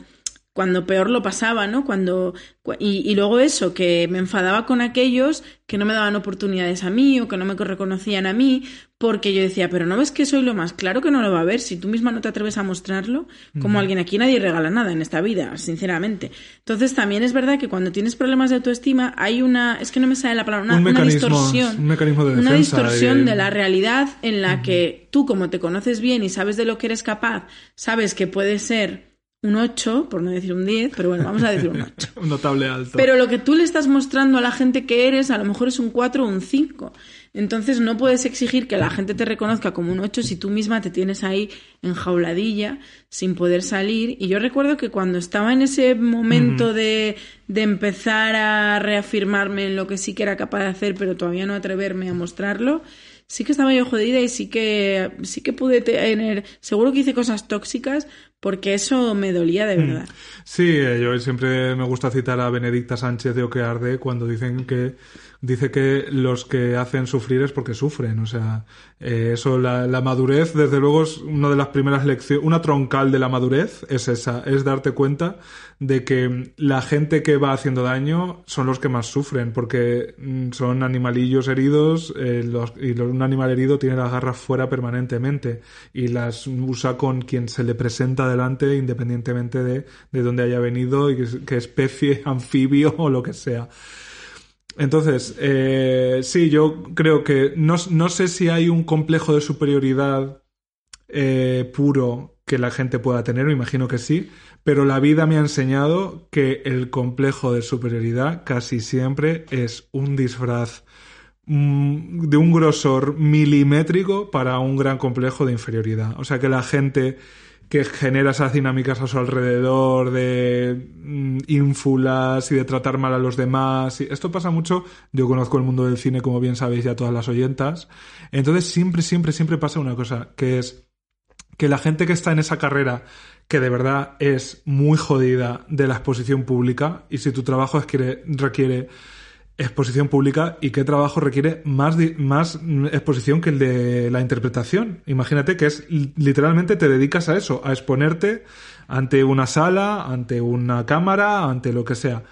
cuando peor lo pasaba, ¿no? Cuando y, y, luego eso, que me enfadaba con aquellos que no me daban oportunidades a mí o que no me reconocían a mí, porque yo decía, pero no ves que soy lo más claro que no lo va a ver, si tú misma no te atreves a mostrarlo, como alguien aquí nadie regala nada en esta vida, sinceramente. Entonces también es verdad que cuando tienes problemas de autoestima hay una, es que no me sale la palabra, una, distorsión, un mecanismo de una distorsión de... la realidad en la que tú como te conoces bien y sabes de lo que eres capaz, sabes que puede ser un 8, por no decir un 10, pero bueno, vamos a decir un 8. un notable alto. Pero lo que tú le estás mostrando a la gente que eres, a lo mejor es un 4 o un 5. Entonces no puedes exigir que la gente te reconozca como un 8 si tú misma te tienes ahí enjauladilla sin poder salir. Y yo recuerdo que cuando estaba en ese momento de, de empezar a reafirmarme en lo que sí que era capaz de hacer, pero todavía no atreverme a mostrarlo, sí que estaba yo jodida y sí que, sí que pude tener, seguro que hice cosas tóxicas porque eso me dolía de mm. verdad. Sí, eh, yo siempre me gusta citar a Benedicta Sánchez de Oquearde cuando dicen que dice que los que hacen sufrir es porque sufren. O sea, eh, eso, la, la, madurez, desde luego, es una de las primeras lecciones, una troncal de la madurez es esa, es darte cuenta de que la gente que va haciendo daño son los que más sufren, porque mm, son animalillos heridos eh, los, y un animal herido tiene las garras fuera permanentemente y las usa con quien se le presenta delante independientemente de, de dónde haya venido y qué especie, anfibio o lo que sea. Entonces, eh, sí, yo creo que no, no, sé si hay un complejo de superioridad eh, puro que la gente pueda tener, me imagino que sí, pero la vida me ha enseñado que el complejo de superioridad casi siempre es un disfraz mm, de un grosor milimétrico para un gran complejo de inferioridad. O sea que la gente que genera esas dinámicas a su alrededor de mm, ínfulas y de tratar mal a los demás. Esto pasa mucho, yo conozco el mundo del cine, como bien sabéis ya todas las oyentas. Entonces siempre, siempre, siempre pasa una cosa, que es que la gente que está en esa carrera, que de verdad es muy jodida de la exposición pública, y si tu trabajo es que requiere exposición pública y qué trabajo requiere más, más exposición que el de la interpretación. Imagínate que es literalmente te dedicas a eso, a exponerte ante una sala, ante una cámara, ante lo que sea.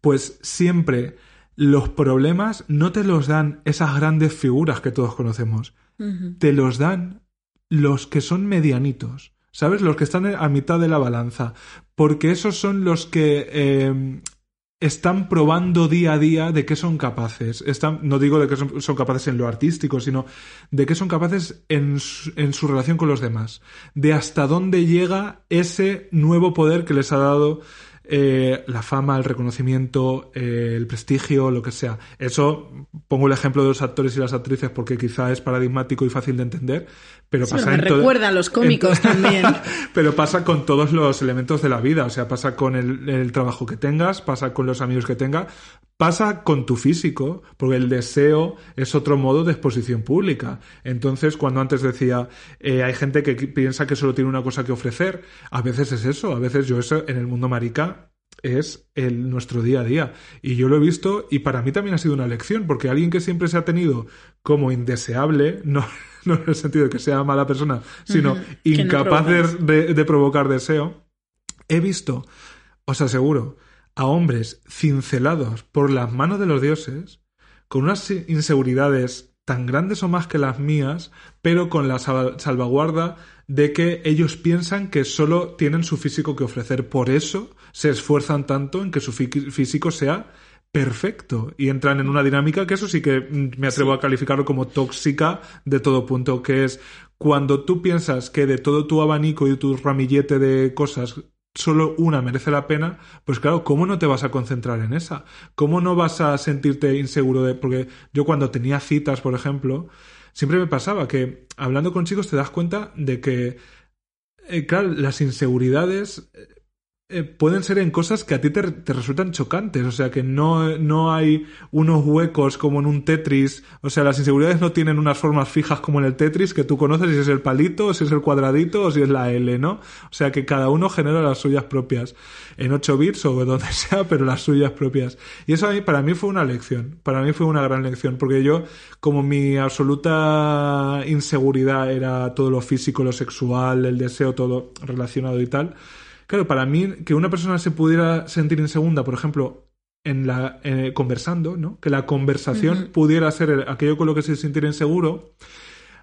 Pues siempre los problemas no te los dan esas grandes figuras que todos conocemos, te los dan los que son medianitos. ¿Sabes? Los que están a mitad de la balanza. Porque esos son los que eh, están probando día a día de qué son capaces. No digo de qué son, capaces en lo artístico, sino de qué son capaces en en su relación con los demás. De hasta dónde llega ese nuevo poder que les ha dado eh, la fama, el reconocimiento, eh, el prestigio, lo que sea. Eso pongo el ejemplo de los actores y las actrices porque quizá es paradigmático y fácil de entender, pero pasa me recuerda a los cómicos también. pero pasa con todos los elementos de la vida, o sea, pasa con el, trabajo que tengas, pasa con los amigos que tengas, pasa con tu físico, porque el deseo es otro modo de exposición pública. Entonces, cuando antes decía, eh, hay gente que piensa que solo tiene una cosa que ofrecer, a veces es eso, a veces yo eso en el mundo marica es el, nuestro día a día. Y yo lo he visto y para mí también ha sido una lección, porque alguien que siempre se ha tenido como indeseable, no, no en el sentido de que sea mala persona, sino incapaz de, de provocar deseo, he visto, os aseguro, a hombres cincelados por las manos de los dioses, con unas inseguridades tan grandes o más que las mías, pero con la salvaguarda de que ellos piensan que solo tienen su físico que ofrecer. Por eso se esfuerzan tanto en que su físico sea perfecto y entran en una dinámica que eso sí que mm, me atrevo a calificarlo como tóxica de todo punto, que es cuando tú piensas que de todo tu abanico y tu ramillete de cosas solo una merece la pena, pues claro, ¿cómo no te vas a concentrar en esa? ¿Cómo no vas a sentirte inseguro de...? Porque yo cuando tenía citas, por ejemplo, siempre me pasaba que hablando con chicos te das cuenta de que, eh, claro, las inseguridades eh, pueden ser en cosas que a ti te, te, resultan chocantes, o sea, que no, no hay unos huecos como en un Tetris, o sea, las inseguridades no tienen unas formas fijas como en el Tetris que tú conoces si es el palito, si es el cuadradito o si es la L, ¿no? O sea, que cada uno genera las suyas propias, en 8 bits o donde sea, pero las suyas propias. Y eso a mí, para mí fue una lección, para mí fue una gran lección, porque yo, como mi absoluta inseguridad era todo lo físico, lo sexual, el deseo, todo relacionado y tal, Claro, para mí, que una persona se pudiera sentir insegura, por ejemplo, en la eh, conversando, ¿no? Que la conversación pudiera ser aquello con lo que se sintiera inseguro,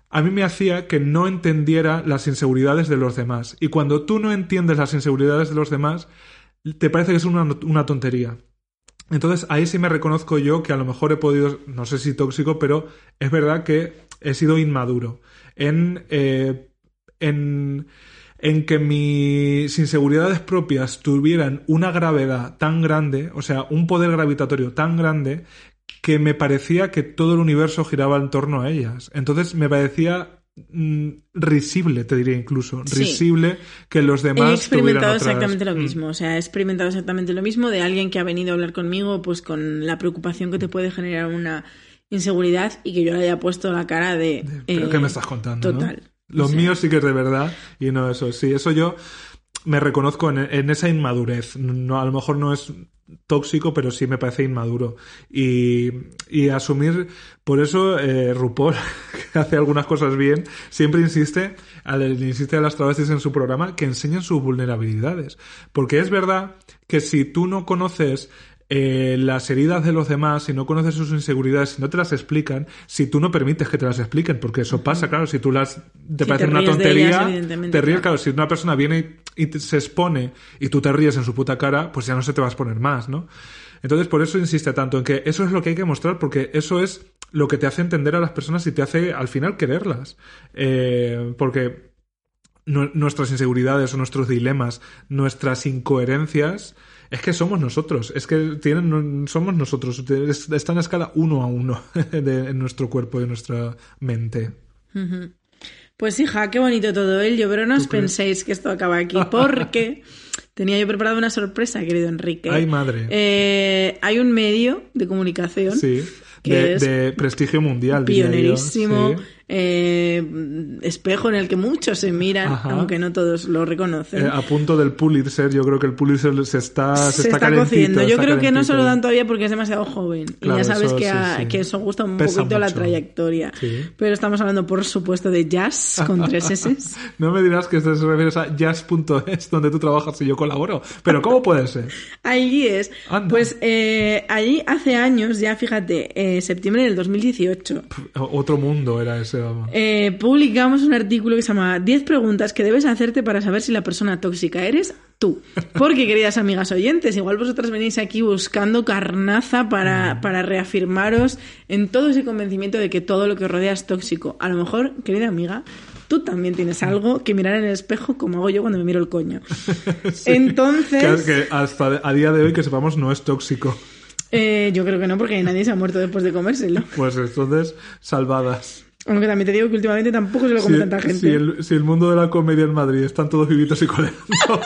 a mí me hacía que no entendiera las inseguridades de los demás. Y cuando tú no entiendes las inseguridades de los demás, te parece que es una, una tontería. Entonces ahí sí me reconozco yo que a lo mejor he podido, no sé si tóxico, pero es verdad que he sido inmaduro en, eh, en en que mis inseguridades propias tuvieran una gravedad tan grande, o sea, un poder gravitatorio tan grande, que me parecía que todo el universo giraba en torno a ellas. Entonces me parecía mm, risible, te diría incluso, risible que los demás. He experimentado exactamente lo mm. mismo, o sea, he experimentado exactamente lo mismo de alguien que ha venido a hablar conmigo, pues con la preocupación que te puede generar una inseguridad y que yo le haya puesto la cara de. ¿Pero qué me estás contando? Total. Los míos sí que es de verdad y no eso. Sí, eso yo me reconozco en, esa inmadurez. No, a lo mejor no es tóxico, pero sí me parece inmaduro. Y, y asumir, por eso eh, RuPaul, que hace algunas cosas bien, siempre insiste, al, insiste a las travestis en su programa, que enseñen sus vulnerabilidades. Porque es verdad que si tú no conoces eh, las heridas de los demás, si no conoces sus inseguridades, si no te las explican, si tú no permites que te las expliquen, porque eso pasa, claro, si tú las te parece una tontería, te ríes, claro. si una persona viene y, se expone y tú te ríes en su puta cara, pues ya no se te va a exponer más, ¿no? Entonces, por eso insiste tanto en que eso es lo que hay que mostrar, porque eso es lo que te hace entender a las personas y te hace al final quererlas. Eh, porque nuestras inseguridades o nuestros dilemas, nuestras incoherencias, es que somos nosotros, es que tienen, somos nosotros, está en escala uno a uno de, en nuestro cuerpo y en nuestra mente. Pues hija, qué bonito todo ello, pero no os penséis que esto acaba aquí, porque tenía yo preparado una sorpresa, querido Enrique. Ay, madre. Eh, hay un medio de comunicación que de, prestigio mundial. Pionerísimo, eh, espejo en el que muchos se miran, aunque no todos lo reconocen. Eh, a punto del Pulitzer, yo creo que el Pulitzer se está, se, está, cociendo. Yo creo que no se lo dan todavía porque es demasiado joven. y ya sabes que, que, eso gusta un poquito la trayectoria. Pero estamos hablando, por supuesto, de jazz con tres S. no me dirás que esto se refiere a jazz.es, donde tú trabajas y yo colaboro. Pero ¿cómo puede ser? Allí es. Pues eh, allí hace años, ya fíjate, septiembre del 2018. Otro mundo era ese. Eh, publicamos un artículo que se llama 10 preguntas que debes hacerte para saber si la persona tóxica eres tú. Porque, queridas amigas oyentes, igual vosotras venís aquí buscando carnaza para, mm. para reafirmaros en todo ese convencimiento de que todo lo que os rodea es tóxico. A lo mejor, querida amiga, tú también tienes algo que mirar en el espejo como hago yo cuando me miro el coño. Entonces... Que, hasta a día de hoy que sepamos no es tóxico. Eh, yo creo que no, porque nadie se ha muerto después de comérselo. Pues entonces, salvadas. Aunque también te digo que últimamente tampoco se lo come tanta gente. Si el, mundo de la comedia en Madrid están todos vivitos y coleando.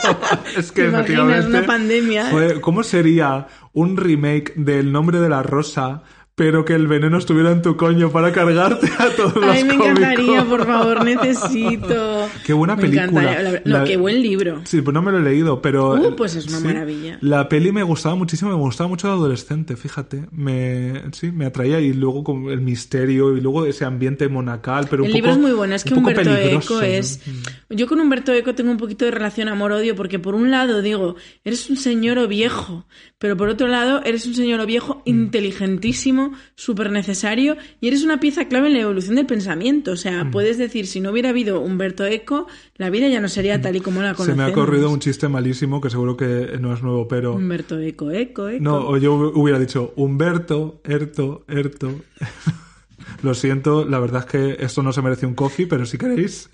es que ¿Te una pandemia? ¿Cómo sería un remake del nombre de la rosa pero que el veneno estuviera en tu coño para cargarte a todos los Ay, me encantaría, por favor, necesito. Qué buena película. No, qué buen libro. Sí, pues no me lo he leído, pero... Uh, pues es una maravilla. La peli me gustaba muchísimo, me gustaba mucho de adolescente, fíjate. Me, sí, me atraía y luego con el misterio y luego ese ambiente monacal, pero el un libro es muy bueno, es que Humberto Eco es... Yo con Humberto Eco tengo un poquito de relación amor-odio porque por un lado digo, eres un señor o viejo, pero por otro lado eres un señor o viejo mm. inteligentísimo súper necesario y eres una pieza clave en la evolución del pensamiento. O sea, mm. puedes decir, si no hubiera habido Humberto Eco, la vida ya no sería tal y como la conocemos. Se me ha corrido un chiste malísimo que seguro que no es nuevo, pero... Humberto Eco, Eco, Eco. No, yo hubiera dicho Humberto, Erto, Erto... Lo siento, la verdad es que esto no se merece un coffee, pero si queréis...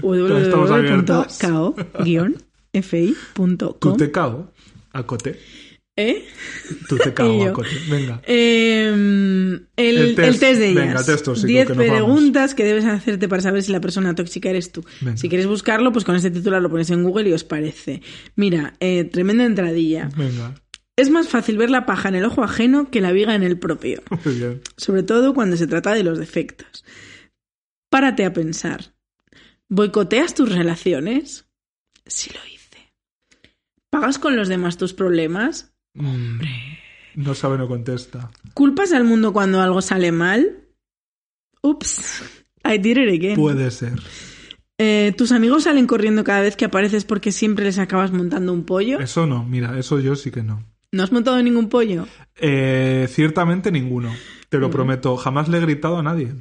www.cao-fi.com ¿Tú te cao? Acote. ¿Eh? Tú te cago a cote. Venga. Eh, el, El test. el test de ellas. Venga, test tóxico, 10 que nos vamos. preguntas que debes hacerte para saber si la persona tóxica eres tú. Venga. Si quieres buscarlo, pues con este titular lo pones en Google y os parece. Mira, eh, tremenda entradilla. Venga. Es más fácil ver la paja en el ojo ajeno que la viga en el propio. Muy bien. Sobre todo cuando se trata de los defectos. Párate a pensar. ¿Boicoteas tus relaciones? Sí lo hice. ¿Pagas con los demás tus problemas? Hombre. No sabe, no contesta. ¿Culpas al mundo cuando algo sale mal? Ups, I did it again. Puede ser. Eh, ¿Tus amigos salen corriendo cada vez que apareces porque siempre les acabas montando un pollo? Eso no, mira, eso yo sí que no. ¿No has montado ningún pollo? Eh, ciertamente ninguno. Te Mm. lo prometo. Jamás le he gritado a nadie.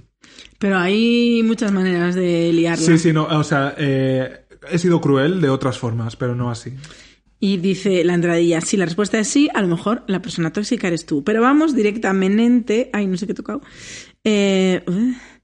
Pero hay muchas maneras de liarla. Sí, sí, no. O sea, eh, he sido cruel de otras formas, pero no así. Y dice la entradilla, si la respuesta es sí, a lo mejor la persona tóxica eres tú. Pero vamos directamente, ay, no sé qué he tocado, eh,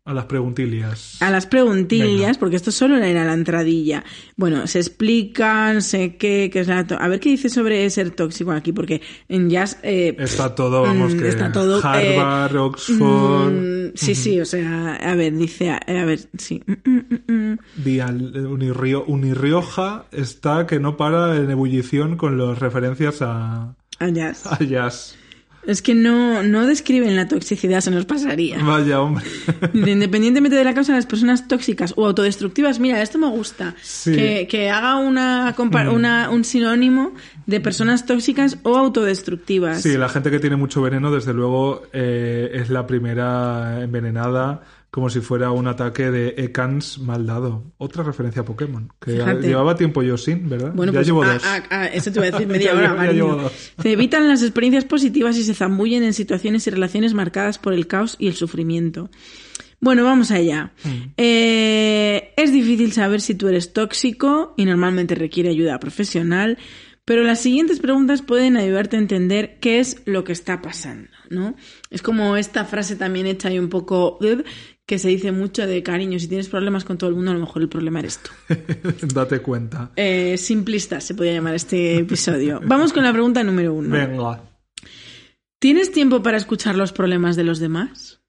A las preguntillas. a las preguntillas, Venga. porque esto solo era la entradilla. Bueno, se explican, sé qué, qué es la... to- A ver qué dice sobre ser tóxico aquí, porque en jazz... eh, Está todo, vamos, Mm, que está todo, eh, Harvard, Oxford, mm, sí, sí, o sea, a ver, dice, a, a ver, sí. Mm, mm, mm, Unirrioja está que no para en ebullición con las referencias a, A jazz. a jazz. Es que no, no describen la toxicidad, se nos pasaría. Vaya, hombre. Independientemente de la causa, las personas tóxicas o autodestructivas, mira, esto me gusta. Sí. Mm. Que, que haga una, compa- una- un sinónimo de personas tóxicas o autodestructivas. Sí, la gente que tiene mucho veneno, desde luego, eh, es la primera envenenada, como si fuera un ataque de Ekans mal dado. Otra referencia a Pokémon, que Fíjate. llevaba tiempo yo sin, ¿verdad? Bueno, ya pues llevo ah, dos. ah, ah, eso te voy a decir media hora, ya llevo dos. Se evitan las experiencias positivas y se zambullen en situaciones y relaciones marcadas por el caos y el sufrimiento. Bueno, vamos allá. Mm. Eh, es difícil saber si tú eres tóxico y normalmente requiere ayuda profesional, pero las siguientes preguntas pueden ayudarte a entender qué es lo que está pasando, ¿no? Es como esta frase también hecha y un poco que se dice mucho de cariño, si tienes problemas con todo el mundo, a lo mejor el problema eres tú. Date cuenta. Eh, simplista se podría llamar este episodio. Vamos con la pregunta número uno. Venga. ¿Tienes tiempo para escuchar los problemas de los demás?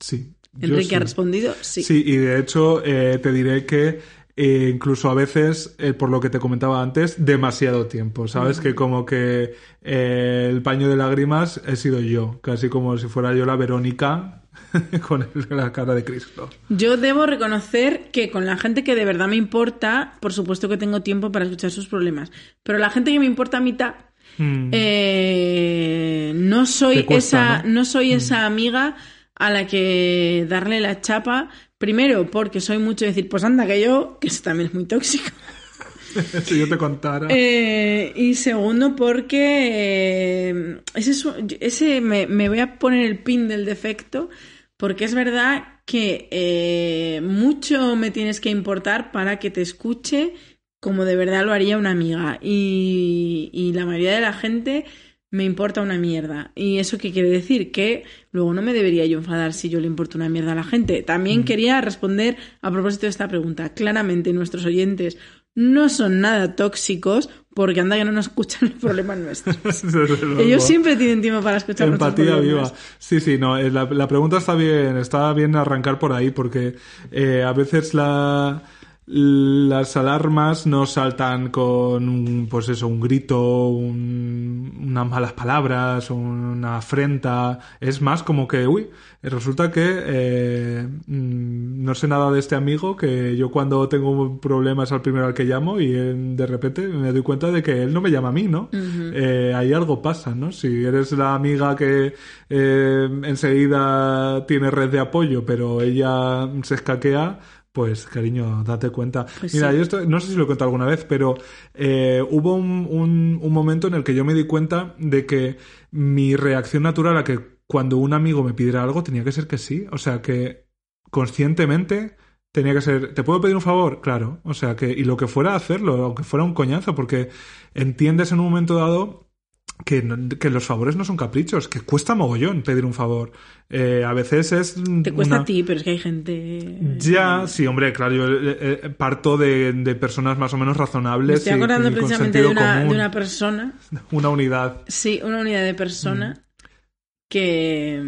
Sí. Enrique sí. ha respondido sí. Sí, y de hecho eh, te diré que eh, incluso a veces, eh, por lo que te comentaba antes, demasiado tiempo, ¿sabes? Que como que eh, el paño de lágrimas he sido yo, casi como si fuera yo la Verónica con la cara de Cristo. Yo debo reconocer que con la gente que de verdad me importa, por supuesto que tengo tiempo para escuchar sus problemas. Pero la gente que me importa a mitad, Mm. eh, no soy cuesta, esa, ¿no? Mm. no soy esa amiga a la que darle la chapa. Primero, porque soy mucho de decir, pues anda que yo, que eso también es muy tóxico. si yo te contara. Eh, y segundo, porque eh, ese, ese me, me voy a poner el pin del defecto, porque es verdad que eh, mucho me tienes que importar para que te escuche como de verdad lo haría una amiga. Y, y la mayoría de la gente me importa una mierda. ¿Y eso qué quiere decir? Que luego no me debería yo enfadar si yo le importo una mierda a la gente. También quería responder a propósito de esta pregunta. Claramente nuestros oyentes no son nada tóxicos porque anda que no nos escuchan los problemas nuestros. Ellos siempre tienen tiempo para escuchar nuestros Empatía problemas. viva. Sí, sí, no. eh, La, la pregunta está bien, está bien arrancar por ahí, porque eh, a veces la, las alarmas no saltan con, un, pues eso, un grito, un- unas malas palabras, una afrenta. Es más como que, uy, resulta que eh, mm, no sé nada de este amigo, que yo cuando tengo problemas al primero al que llamo y eh, de repente me doy cuenta de que él no me llama a mí, ¿no? Eh, ahí algo pasa, ¿no? Si eres la amiga que eh, enseguida tiene red de apoyo, pero ella se escaquea, pues cariño, date cuenta. Pues Mira, sí. yo esto, no sé si lo he contado alguna vez, pero eh, hubo un, un- un momento en el que yo me di cuenta de que mi reacción natural a que cuando un amigo me pidiera algo tenía que ser que sí. O sea, que conscientemente tenía que ser, ¿te puedo pedir un favor? Claro. O sea, que, y lo que fuera hacerlo, aunque fuera un coñazo, porque entiendes en un momento dado que, no- que los favores no son caprichos, que cuesta mogollón pedir un favor. Eh, a veces es... Te cuesta una- a ti, pero es que hay gente... Ya, sí, hombre, claro, yo eh, eh, parto de, de personas más o menos Me razonables. estoy y- acordando y precisamente de una, común. de una persona, Una unidad. sí, una unidad de persona que,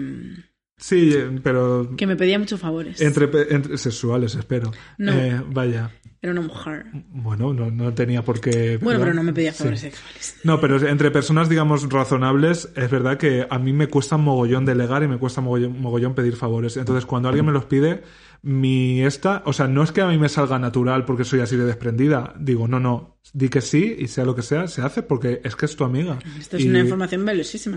Sí, eh, pero que me pedía muchos favores. entre, entre sexuales, espero. No. Eh, vaya. Era una mujer. Bueno, no, no tenía por qué. Bueno, ¿verdad? pero no me pedía Sí. favores sexuales. No, pero entre personas, digamos, razonables, es verdad que a mí me cuesta mogollón delegar y me cuesta mogollón, mogollón pedir favores. Entonces, cuando alguien me los pide, mi esta, o sea, no es que a mí me salga natural porque soy así de desprendida. Digo, no, no, di que sí y sea lo que sea, se hace porque es que es tu amiga. Esto es Y- una información valiosísima.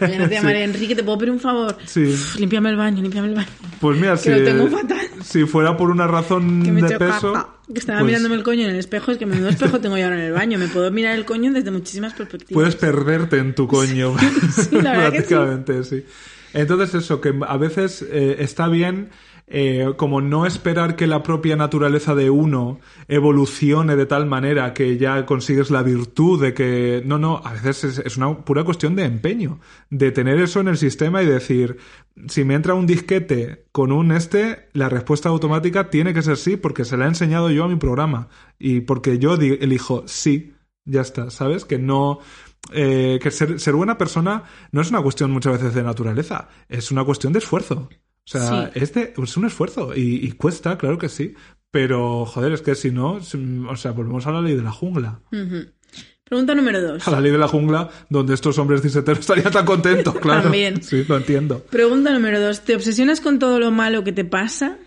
Mañana te llamaré Enrique, ¿te puedo pedir un favor? Sí. Uf, límpiame el baño, límpiame el baño. Pues mira, Que si, lo tengo fatal. si fuera por una razón Que me de peso. caca. Que estaba pues mirándome el coño en el espejo. Es que menudo espejo tengo yo ahora en el baño. Me puedo mirar el coño desde muchísimas perspectivas. Puedes perderte en tu coño. sí, la verdad que sí. prácticamente, sí. Entonces, eso, que a veces eh, está bien. Eh, como no esperar que la propia naturaleza de uno evolucione de tal manera que ya consigues la virtud de que no, no, a veces es, una pura cuestión de empeño, de tener eso en el sistema y decir, si me entra un disquete con un este, la respuesta automática tiene que ser sí porque se la he enseñado yo a mi programa y porque yo elijo sí, ya está, ¿sabes? Que no... eh, que ser, ser buena persona no es una cuestión muchas veces de naturaleza, es una cuestión de esfuerzo. O sea, Sí. es, un esfuerzo y, y cuesta, claro que sí, pero joder, es que si no, o sea, volvemos a la ley de la jungla. Pregunta número dos. A la ley de la jungla donde estos hombres ciseteros estarían tan contentos, claro. También. Sí, lo entiendo. Pregunta número dos. ¿Te obsesionas con todo lo malo que te pasa?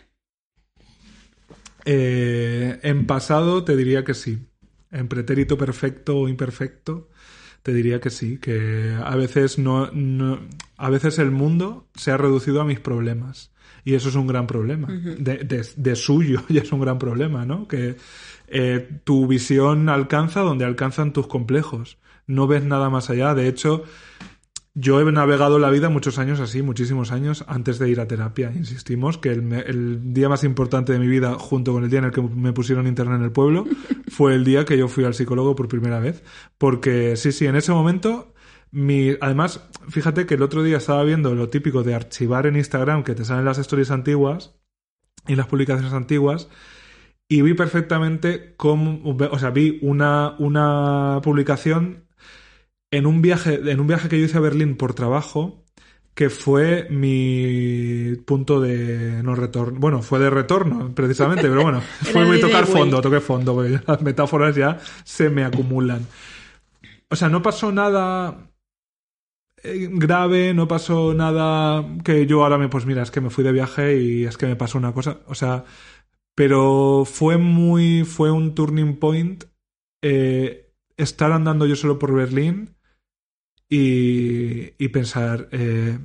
Eh, en pasado te diría que sí. En pretérito perfecto o imperfecto te diría que sí, que a veces no, no- a veces el mundo se ha reducido a mis problemas y eso es un gran problema. de, de- de suyo ya es un gran problema, ¿no? Que eh, tu visión alcanza donde alcanzan tus complejos. No ves nada más allá. De hecho, yo he navegado la vida muchos años así, muchísimos años antes de ir a terapia. Insistimos que el, el día más importante de mi vida, junto con el día en el que me pusieron interna en el pueblo, fue el día que yo fui al psicólogo por primera vez. Porque sí, sí, en ese momento, mi, además, fíjate que el otro día estaba viendo lo típico de archivar en Instagram, que te salen las stories antiguas y las publicaciones antiguas. Y vi perfectamente cómo, o sea, vi una, una publicación en un viaje, en un viaje que yo hice a Berlín por trabajo, que fue mi punto de no retorno. Bueno, fue de retorno, precisamente, pero bueno, fue muy tocar fondo, toqué fondo, porque las metáforas ya se me acumulan. O sea, no pasó nada eh, grave, no pasó nada que yo ahora me, pues mira, es que me fui de viaje y es que me pasó una cosa. O sea, pero fue muy, fue un turning point eh, estar andando yo solo por Berlín y, y pensar, eh,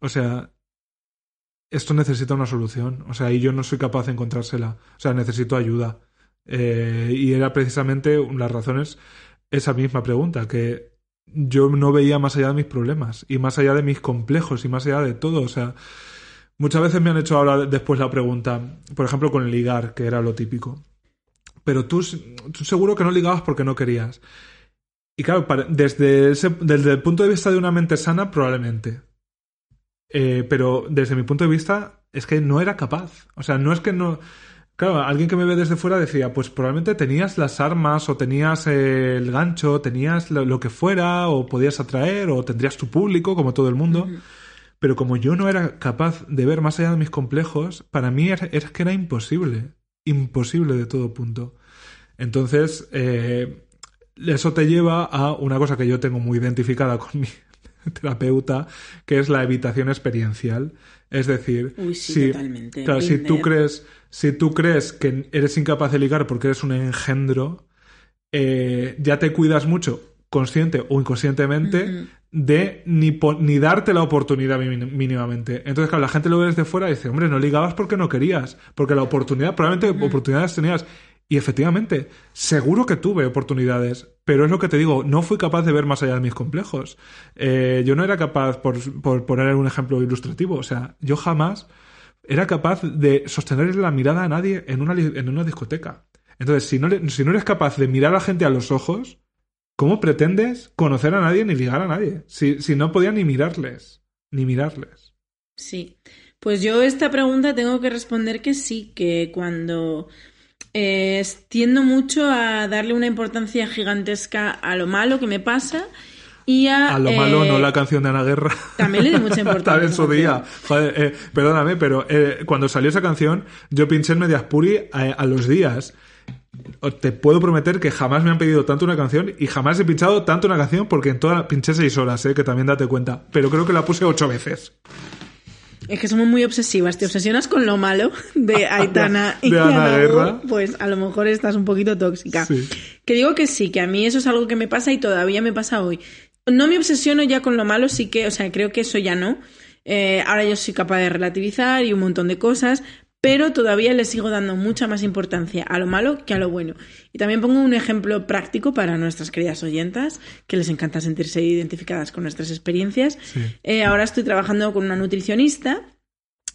o sea, esto necesita una solución. O sea, y yo no soy capaz de encontrársela. O sea, necesito ayuda. Eh, y era precisamente las razones, esa misma pregunta, que yo no veía más allá de mis problemas y más allá de mis complejos y más allá de todo. O sea, muchas veces me han hecho ahora después la pregunta, por ejemplo, con ligar, que era lo típico. Pero tú, tú seguro que no ligabas porque no querías. Y claro, para- desde, ese, desde el punto de vista de una mente sana, probablemente. Eh, pero desde mi punto de vista, es que no era capaz. O sea, no es que no. Claro, alguien que me ve desde fuera decía, pues probablemente tenías las armas o tenías eh, el gancho, tenías lo, lo que fuera, o podías atraer, o tendrías tu público, como todo el mundo. Pero como yo no era capaz de ver más allá de mis complejos, para mí era, era que era imposible. Imposible de todo punto. Entonces, eh, eso te lleva a una cosa que yo tengo muy identificada con mi terapeuta, que es la evitación experiencial. Es decir, Uy, sí, si, totalmente. claro, si tú crees, si tú crees que eres incapaz de ligar porque eres un engendro, eh, ya te cuidas mucho, consciente o inconscientemente, de ni, ni darte la oportunidad mínim- mínimamente. Entonces, claro, la gente lo ve desde fuera y dice, hombre, no ligabas porque no querías, porque la oportunidad, probablemente oportunidades tenías. Y efectivamente, seguro que tuve oportunidades, pero es lo que te digo, no fui capaz de ver más allá de mis complejos. Eh, yo no era capaz, por, poner un ejemplo ilustrativo, o sea, yo jamás era capaz de sostener la mirada a nadie en una, en una discoteca. Entonces, si no, si no eres capaz de mirar a la gente a los ojos, ¿Cómo pretendes conocer a nadie ni ligar a nadie? Si, si no podía ni mirarles. Ni mirarles. Sí. Pues yo esta pregunta tengo que responder que sí, que cuando eh, tiendo mucho a darle una importancia gigantesca a lo malo que me pasa y a... A lo malo, eh, no la canción de Ana Guerra. También le di mucha importancia. Estaba en su día. Joder, eh, perdóname, pero eh, cuando salió esa canción, yo pinché en Mediaspuri a, a los días. Te puedo prometer que jamás me han pedido tanto una canción y jamás he pinchado tanto una canción porque en toda pinché seis horas, eh, que también date cuenta. Pero creo que la puse ocho veces. Es que somos muy obsesivas. Te obsesionas con lo malo de Aitana y de Ana Guerra. Gu, Pues a lo mejor estás un poquito tóxica. Sí. Que digo que sí, que a mí eso es algo que me pasa y todavía me pasa hoy. No me obsesiono ya con lo malo, sí que, o sea, creo que eso ya no. Eh, ahora yo soy capaz de relativizar y un montón de cosas, pero todavía le sigo dando mucha más importancia a lo malo que a lo bueno. Y también pongo un ejemplo práctico para nuestras queridas oyentas, que les encanta sentirse identificadas con nuestras experiencias. Sí. Eh, ahora estoy trabajando con una nutricionista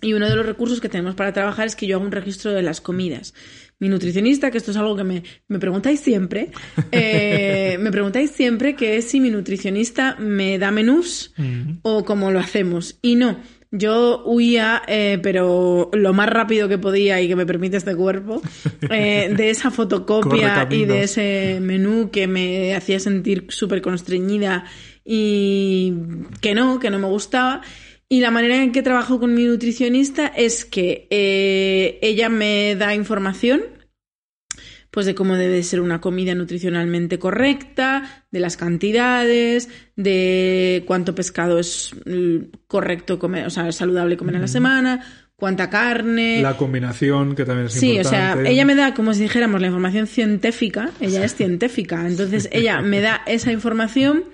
y uno de los recursos que tenemos para trabajar es que yo hago un registro de las comidas. Mi nutricionista, que esto es algo que me, me preguntáis siempre, eh, me preguntáis siempre que es si mi nutricionista me da menús Mm. o cómo lo hacemos. Y no, yo huía, eh, pero lo más rápido que podía y que me permite este cuerpo, eh, de esa fotocopia y de ese menú que me hacía sentir súper constreñida y que no, que no me gustaba. Y la manera en que trabajo con mi nutricionista es que eh, ella me da información pues de cómo debe ser una comida nutricionalmente correcta, de las cantidades, de cuánto pescado es mm, correcto comer, o sea, es saludable comer a la semana, cuánta carne. La combinación, que también es Sí, o sea, importante. ella me da, como si dijéramos, la información científica, ella es científica, entonces ella me da esa información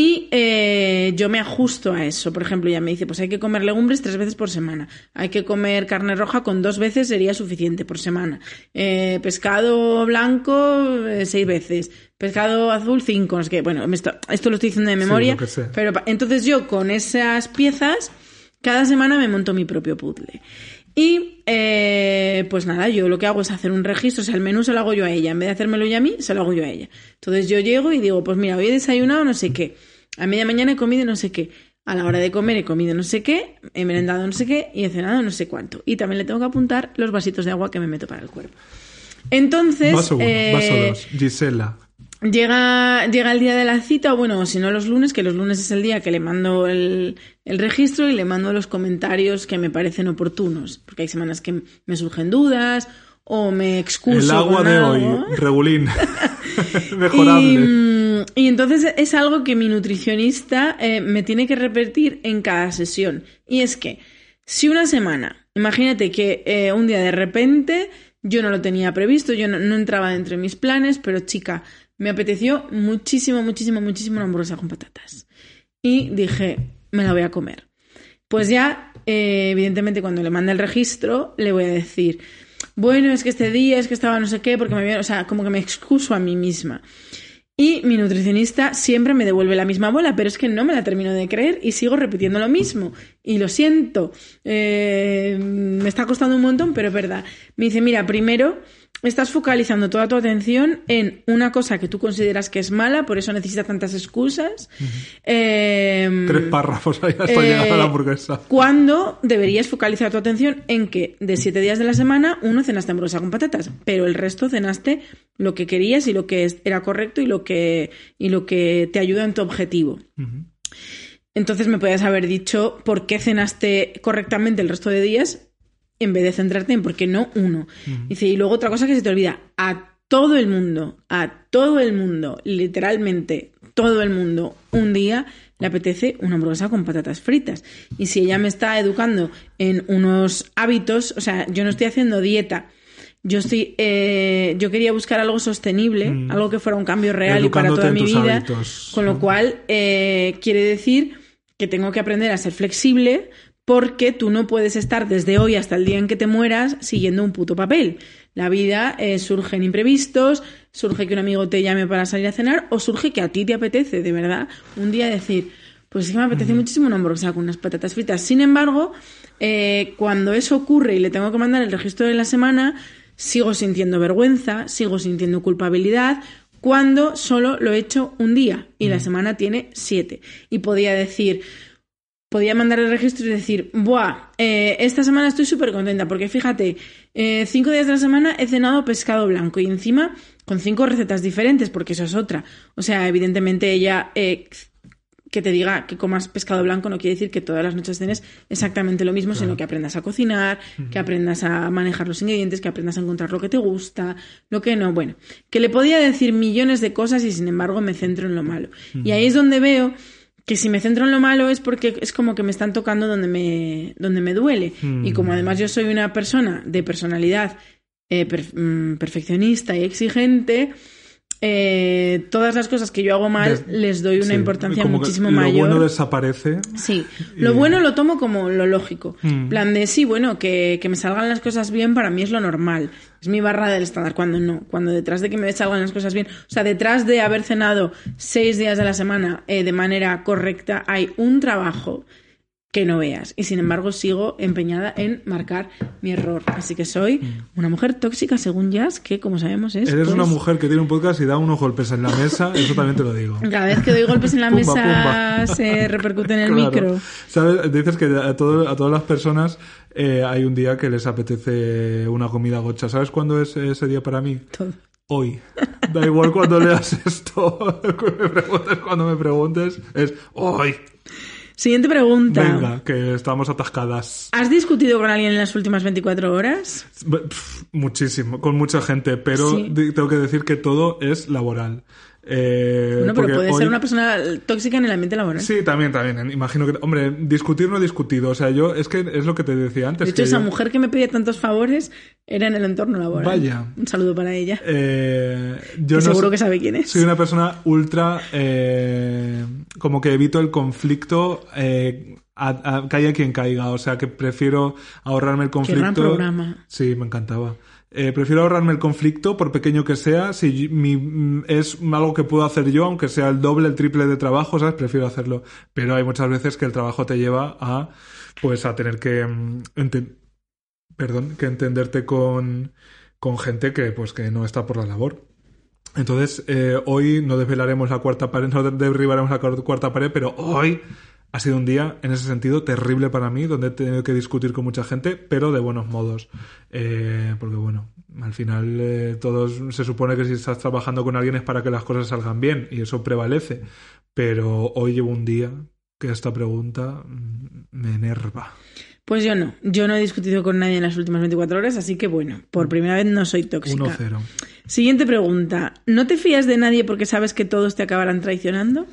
y eh, yo me ajusto a eso. Por ejemplo, ella me dice, pues hay que comer legumbres tres veces por semana, hay que comer carne roja con dos veces sería suficiente por semana, Eh, pescado blanco eh, seis veces, pescado azul cinco, no sé qué. Bueno, esto, lo estoy diciendo de memoria, pero entonces yo con esas piezas cada semana me monto mi propio puzzle. Y eh, pues nada, yo lo que hago es hacer un registro, o sea, el menú se lo hago yo a ella, en vez de hacérmelo yo a mí, se lo hago yo a ella. Entonces yo llego y digo, pues mira, hoy he desayunado no sé qué, a media mañana he comido no sé qué, a la hora de comer he comido no sé qué, he merendado no sé qué y he cenado no sé cuánto. Y también le tengo que apuntar los vasitos de agua que me meto para el cuerpo. Entonces, Vaso uno, eh, vaso dos. Gisela. Llega, llega el día de la cita, o bueno, si no los lunes, que los lunes es el día que le mando el, el registro y le mando los comentarios que me parecen oportunos. Porque hay semanas que me surgen dudas o me excuso. El agua con de algo. hoy, regulín. Y, Mejorable. mm, y entonces es algo que mi nutricionista eh, me tiene que repetir en cada sesión. Y es que si una semana, imagínate que eh, un día de repente yo no lo tenía previsto, yo no, no entraba dentro de mis planes, pero chica, me apeteció muchísimo, muchísimo, muchísimo una hamburguesa con patatas. Y dije, me la voy a comer. Pues ya, eh, evidentemente, cuando le mande el registro, le voy a decir, bueno, es que este día, es que estaba no sé qué, porque me había, o sea, como que me excuso a mí misma. Y mi nutricionista siempre me devuelve la misma bola, pero es que no me la termino de creer y sigo repitiendo lo mismo. Y lo siento, eh, me está costando un montón, pero es verdad. Me dice, mira, primero estás focalizando toda tu atención en una cosa que tú consideras que es mala, por eso necesitas tantas excusas. Eh, Tres párrafos ahí hasta eh, llegar a la hamburguesa. cuando deberías focalizar tu atención en que de siete días de la semana uno cenaste hamburguesa con patatas, pero el resto cenaste lo que querías y lo que era correcto y lo que, y lo que te ayuda en tu objetivo. Entonces me podías haber dicho por qué cenaste correctamente el resto de días en vez de centrarte en por qué no uno. Dice, y luego otra cosa que se te olvida, a todo el mundo, a todo el mundo, literalmente todo el mundo, un día le apetece una hamburguesa con patatas fritas. Y si ella me está educando en unos hábitos, o sea, yo no estoy haciendo dieta. Yo estoy, eh, yo quería buscar algo sostenible, Mm. algo que fuera un cambio real y para toda mi vida. hábitos, Con lo ¿no? cual, eh, quiere decir que tengo que aprender a ser flexible porque tú no puedes estar desde hoy hasta el día en que te mueras siguiendo un puto papel. La vida eh, surge en imprevistos, surge que un amigo te llame para salir a cenar o surge que a ti te apetece, de verdad, un día decir, pues es que me apetece muchísimo una hamburguesa con unas patatas fritas. Sin embargo, eh, cuando eso ocurre y le tengo que mandar el registro de la semana, sigo sintiendo vergüenza, sigo sintiendo culpabilidad, cuando solo lo he hecho un día y la semana tiene siete. Y podía decir, podía mandar el registro y decir, buah, eh, esta semana estoy súper contenta porque fíjate, eh, cinco días de la semana he cenado pescado blanco y encima con cinco recetas diferentes porque eso es otra. O sea, evidentemente ella... eh, que te diga que comas pescado blanco no quiere decir que todas las noches cenes exactamente lo mismo, sino que aprendas a cocinar, que aprendas a manejar los ingredientes, que aprendas a encontrar lo que te gusta, lo que no. Bueno, que le podía decir millones de cosas y sin embargo me centro en lo malo. Y ahí es donde veo que si me centro en lo malo es porque es como que me están tocando donde me, donde me duele. Y como además yo soy una persona de personalidad eh, per- mm, perfeccionista y exigente, eh, todas las cosas que yo hago mal les doy una Sí, importancia muchísimo lo mayor. bueno desaparece. Sí, lo bueno lo tomo como lo lógico. Mm. plan de, sí, bueno, que, que me salgan las cosas bien para mí es lo normal. Es mi barra del estándar. Cuando no, cuando detrás de que me salgan las cosas bien, o sea, detrás de haber cenado seis días de la semana eh, de manera correcta, hay un trabajo que no veas. Y sin embargo sigo empeñada en marcar mi error. Así que soy una mujer tóxica según Jazz, que como sabemos es... Mm. Eres una pues, mujer que tiene un podcast y da unos golpes en la mesa, eso también te lo digo. Cada vez que doy golpes en la Pumba, mesa pumba. se repercute en el Claro. micro. ¿Sabes? Dices que a, todo- a todas las personas eh, hay un día que les apetece una comida gocha. ¿Sabes cuándo es ese día para mí? Todo. Hoy. Da igual cuando leas esto, me preguntes, cuando me preguntes, es hoy. Siguiente pregunta. Venga, que estamos atascadas. ¿Has discutido con alguien en las últimas 24 horas? Muchísimo, con mucha gente, pero Sí. tengo que decir que todo es laboral. Eh, Bueno, pero puede hoy- ser una persona tóxica en el ambiente laboral. Sí, también, también. Imagino que. Hombre, discutir no discutido. O sea, yo. Es que es lo que te decía antes. de hecho, que esa yo- mujer que me pedía tantos favores era en el entorno laboral. Vaya. Un saludo para ella. Eh, yo no seguro sé- que sabe quién es. Soy una persona ultra. eh, como que evito el conflicto. eh, a- a- caiga quien caiga. O sea, que prefiero ahorrarme el conflicto. gran programa. Sí, me encantaba. Eh, prefiero ahorrarme el conflicto, por pequeño que sea. Si mm, es algo que puedo hacer yo, aunque sea el doble, el triple de trabajo, ¿sabes? Prefiero hacerlo. Pero hay muchas veces que el trabajo te lleva a, pues, a tener que, mm, perdón, que entenderte con, con gente que, pues, que no está por la labor. Entonces, eh, hoy no desvelaremos la cuarta pared, no derribaremos la cuar- cuarta pared, pero hoy ha sido un día, en ese sentido, terrible para mí, donde he tenido que discutir con mucha gente, pero de buenos modos. Eh, porque, bueno, al final eh, todos se supone que si estás trabajando con alguien es para que las cosas salgan bien, y eso prevalece. Pero hoy llevo un día que esta pregunta mm, me enerva. Pues yo no. Yo no he discutido con nadie en las últimas 24 horas, así que bueno, por primera vez no soy tóxica. 1-0. Siguiente pregunta. ¿No te fías de nadie porque sabes que todos te acabarán traicionando?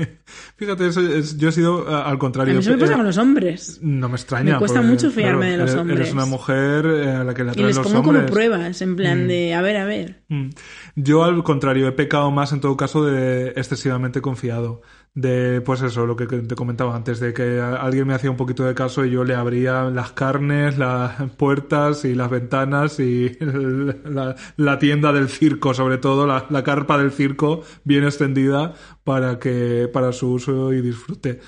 Fíjate, eso es- yo he sido al contrario. eso me pasa con los hombres. No me extraña. Me cuesta porque, mucho fiarme claro, de los hombres. Eres una mujer eh, a la que le Y atraen les los pongo hombres. como pruebas, en plan de, a ver, a ver. Mm. Yo, al contrario, he pecado más en todo caso de excesivamente confiado. De, pues eso, lo que te comentaba antes, de que alguien me hacía un poquito de caso y yo le abría las carnes, las puertas y las ventanas y la, la tienda del circo, sobre todo, la, la carpa del circo bien extendida para que, para su uso y disfrute.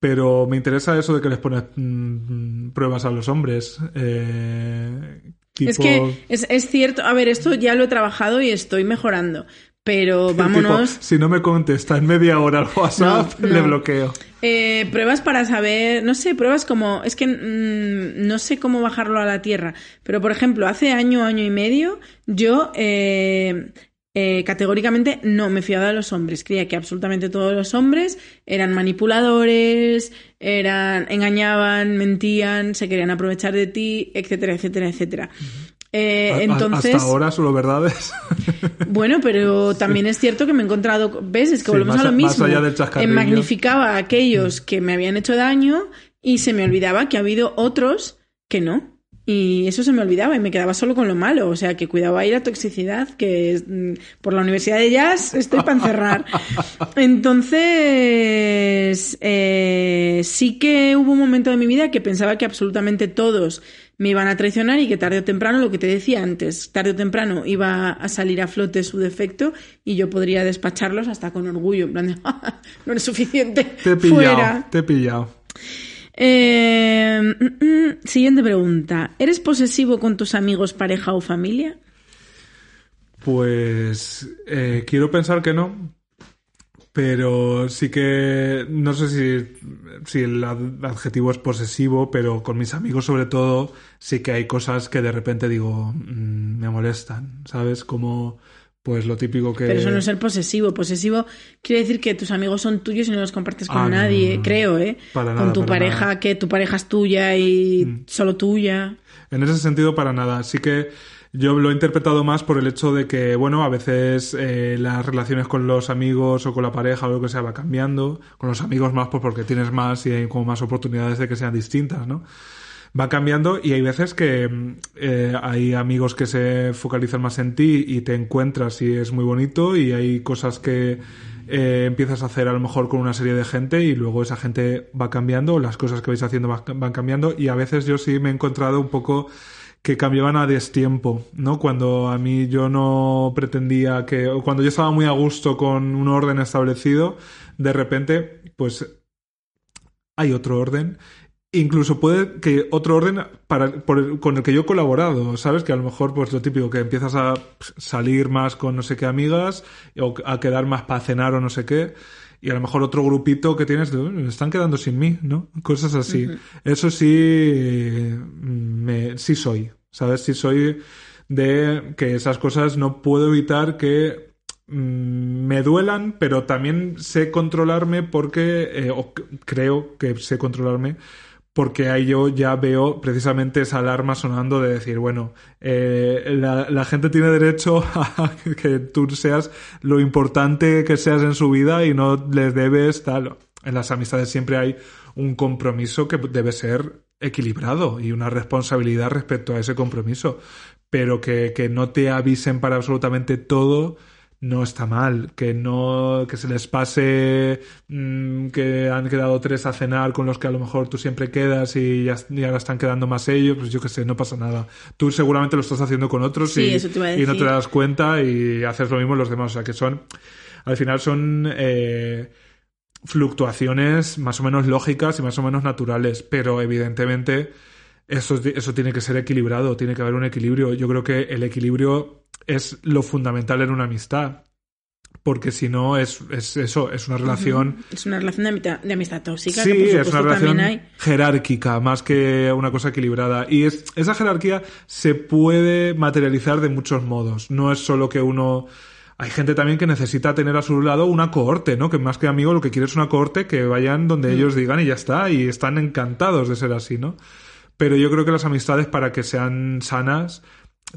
Pero me interesa eso de que les pones mm, pruebas a los hombres. Eh, Es que es, es cierto, a ver, esto ya lo he trabajado y estoy mejorando. Pero Tipo, vámonos. si no me contesta en media hora al WhatsApp, No, le bloqueo. Eh, pruebas para saber, no sé, pruebas como, es que mm, no sé cómo bajarlo a la tierra, pero por ejemplo, hace año, año y medio, yo eh, eh, categóricamente no me fiaba de los hombres, creía que absolutamente todos los hombres eran manipuladores, eran, engañaban, mentían, se querían aprovechar de ti, etcétera, etcétera, etcétera. A- entonces, Hasta ahora solo verdades. bueno, pero también es cierto que me he encontrado, ves, es que Sí, volvemos más a lo mismo. Eh, magnificaba a aquellos que me habían hecho daño y se me olvidaba que ha habido otros que no. Y eso se me olvidaba y me quedaba solo con lo malo. O sea, que cuidaba ahí la toxicidad, que es, mm, por la Universidad de Jazz estoy para encerrar. Entonces, eh, sí que hubo un momento de mi vida que pensaba que absolutamente todos me iban a traicionar y que tarde o temprano, lo que te decía antes, tarde o temprano iba a salir a flote su defecto y yo podría despacharlos hasta con orgullo, en plan de, no eres suficiente, te he pillado, fuera. te he pillado. Eh, mm, mm, siguiente pregunta. ¿Eres posesivo con tus amigos, pareja o familia? Pues eh, quiero pensar que no, pero sí que no sé si, si el ad- adjetivo es posesivo, pero con mis amigos sobre todo sí que hay cosas que de repente digo mm, me molestan, ¿sabes? Como pues lo típico que... Pero eso no es ser posesivo. Posesivo quiere decir que tus amigos son tuyos y no los compartes con Ah, nadie, no, no. creo, ¿eh? Para con nada, tu para pareja, nada. Mm. que tu pareja es tuya y solo tuya. En ese sentido, para nada. Sí que yo lo he interpretado más por el hecho de que, bueno, a veces eh, las relaciones con los amigos o con la pareja o lo que sea va cambiando. Con los amigos más, pues porque tienes más y hay como más oportunidades de que sean distintas, ¿no? Va cambiando y hay veces que mm, eh, hay amigos que se focalizan más en ti y te encuentras y es muy bonito y hay cosas que eh, empiezas a hacer a lo mejor con una serie de gente y luego esa gente va cambiando, las cosas que vais haciendo va- van cambiando y a veces yo sí me he encontrado un poco que cambiaban a destiempo, ¿no? Cuando a mí yo no pretendía que, cuando yo estaba muy a gusto con un orden establecido, de repente, pues hay otro orden. Incluso puede que otro orden para, por el- con el que yo he colaborado, ¿sabes? Que a lo mejor, pues lo típico, que empiezas a salir más con no sé qué amigas, o a quedar más para cenar o no sé qué, y a lo mejor otro grupito que tienes, de, "Uy, me están quedando sin mí, ¿no? Cosas así. Eso sí, me, sí soy, ¿sabes? Sí soy de que esas cosas no puedo evitar que mm, me duelan, pero también sé controlarme porque, eh, o creo que sé controlarme, porque ahí yo ya veo precisamente esa alarma sonando de decir, bueno, eh, la, la gente tiene derecho a que tú seas lo importante que seas en su vida y no les debes tal. En las amistades siempre hay un compromiso que debe ser equilibrado y una responsabilidad respecto a ese compromiso, pero que, que no te avisen para absolutamente todo no está mal, que no, que se les pase mm, que han quedado tres a cenar con los que a lo mejor tú siempre quedas y ya, y ahora están quedando más ellos, pues yo que sé, no pasa nada. Tú seguramente lo estás haciendo con otros Sí, y, y no te das cuenta y haces lo mismo los demás, o sea que son, al final son eh, fluctuaciones más o menos lógicas y más o menos naturales, pero evidentemente eso, es- eso tiene que ser equilibrado, tiene que haber un equilibrio. Yo creo que el equilibrio es lo fundamental en una amistad. Porque si no, es, es eso, es una relación. Es una relación de amistad, de amistad tóxica Sí, que por es una relación hay. jerárquica más que una cosa equilibrada. Y es, esa jerarquía se puede materializar de muchos modos. No es solo que uno. Hay gente también que necesita tener a su lado una cohorte, ¿no? Que más que amigo lo que quiere es una cohorte que vayan donde ellos digan y ya está. Y están encantados de ser así, ¿no? Pero yo creo que las amistades, para que sean sanas,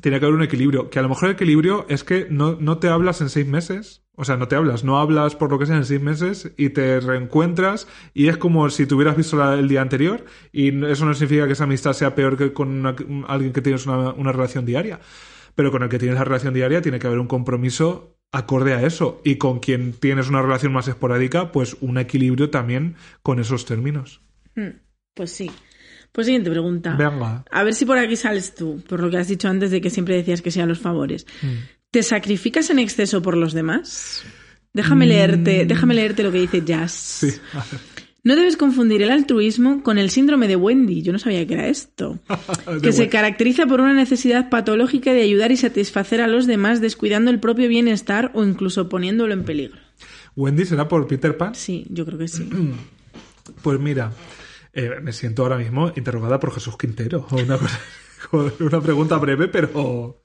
tiene que haber un equilibrio. Que a lo mejor el equilibrio es que no, no te hablas en seis meses. O sea, no te hablas, no hablas por lo que sea en seis meses y te reencuentras y es como si te hubieras visto el día anterior y eso no significa que esa amistad sea peor que con alguien que tienes una, una relación diaria. Pero con el que tienes la relación diaria tiene que haber un compromiso acorde a eso. Y con quien tienes una relación más esporádica, pues un equilibrio también con esos términos. Mm, Pues sí. Pues siguiente pregunta. Venga. A ver si por aquí sales tú, por lo que has dicho antes de que siempre decías que sean los favores. Mm. ¿Te sacrificas en exceso por los demás? Déjame leerte, déjame leerte lo que dice Jazz. Mm. Sí. No debes confundir el altruismo con el síndrome de Wendy. Yo no sabía que era esto. Que se caracteriza por una necesidad patológica de ayudar y satisfacer a los demás descuidando el propio bienestar o incluso poniéndolo en peligro. Wendy será por Peter Pan. Sí, yo creo que sí. Pues mira, eh, me siento ahora mismo interrogada por Jesús Quintero. Una, cosa- una pregunta breve, pero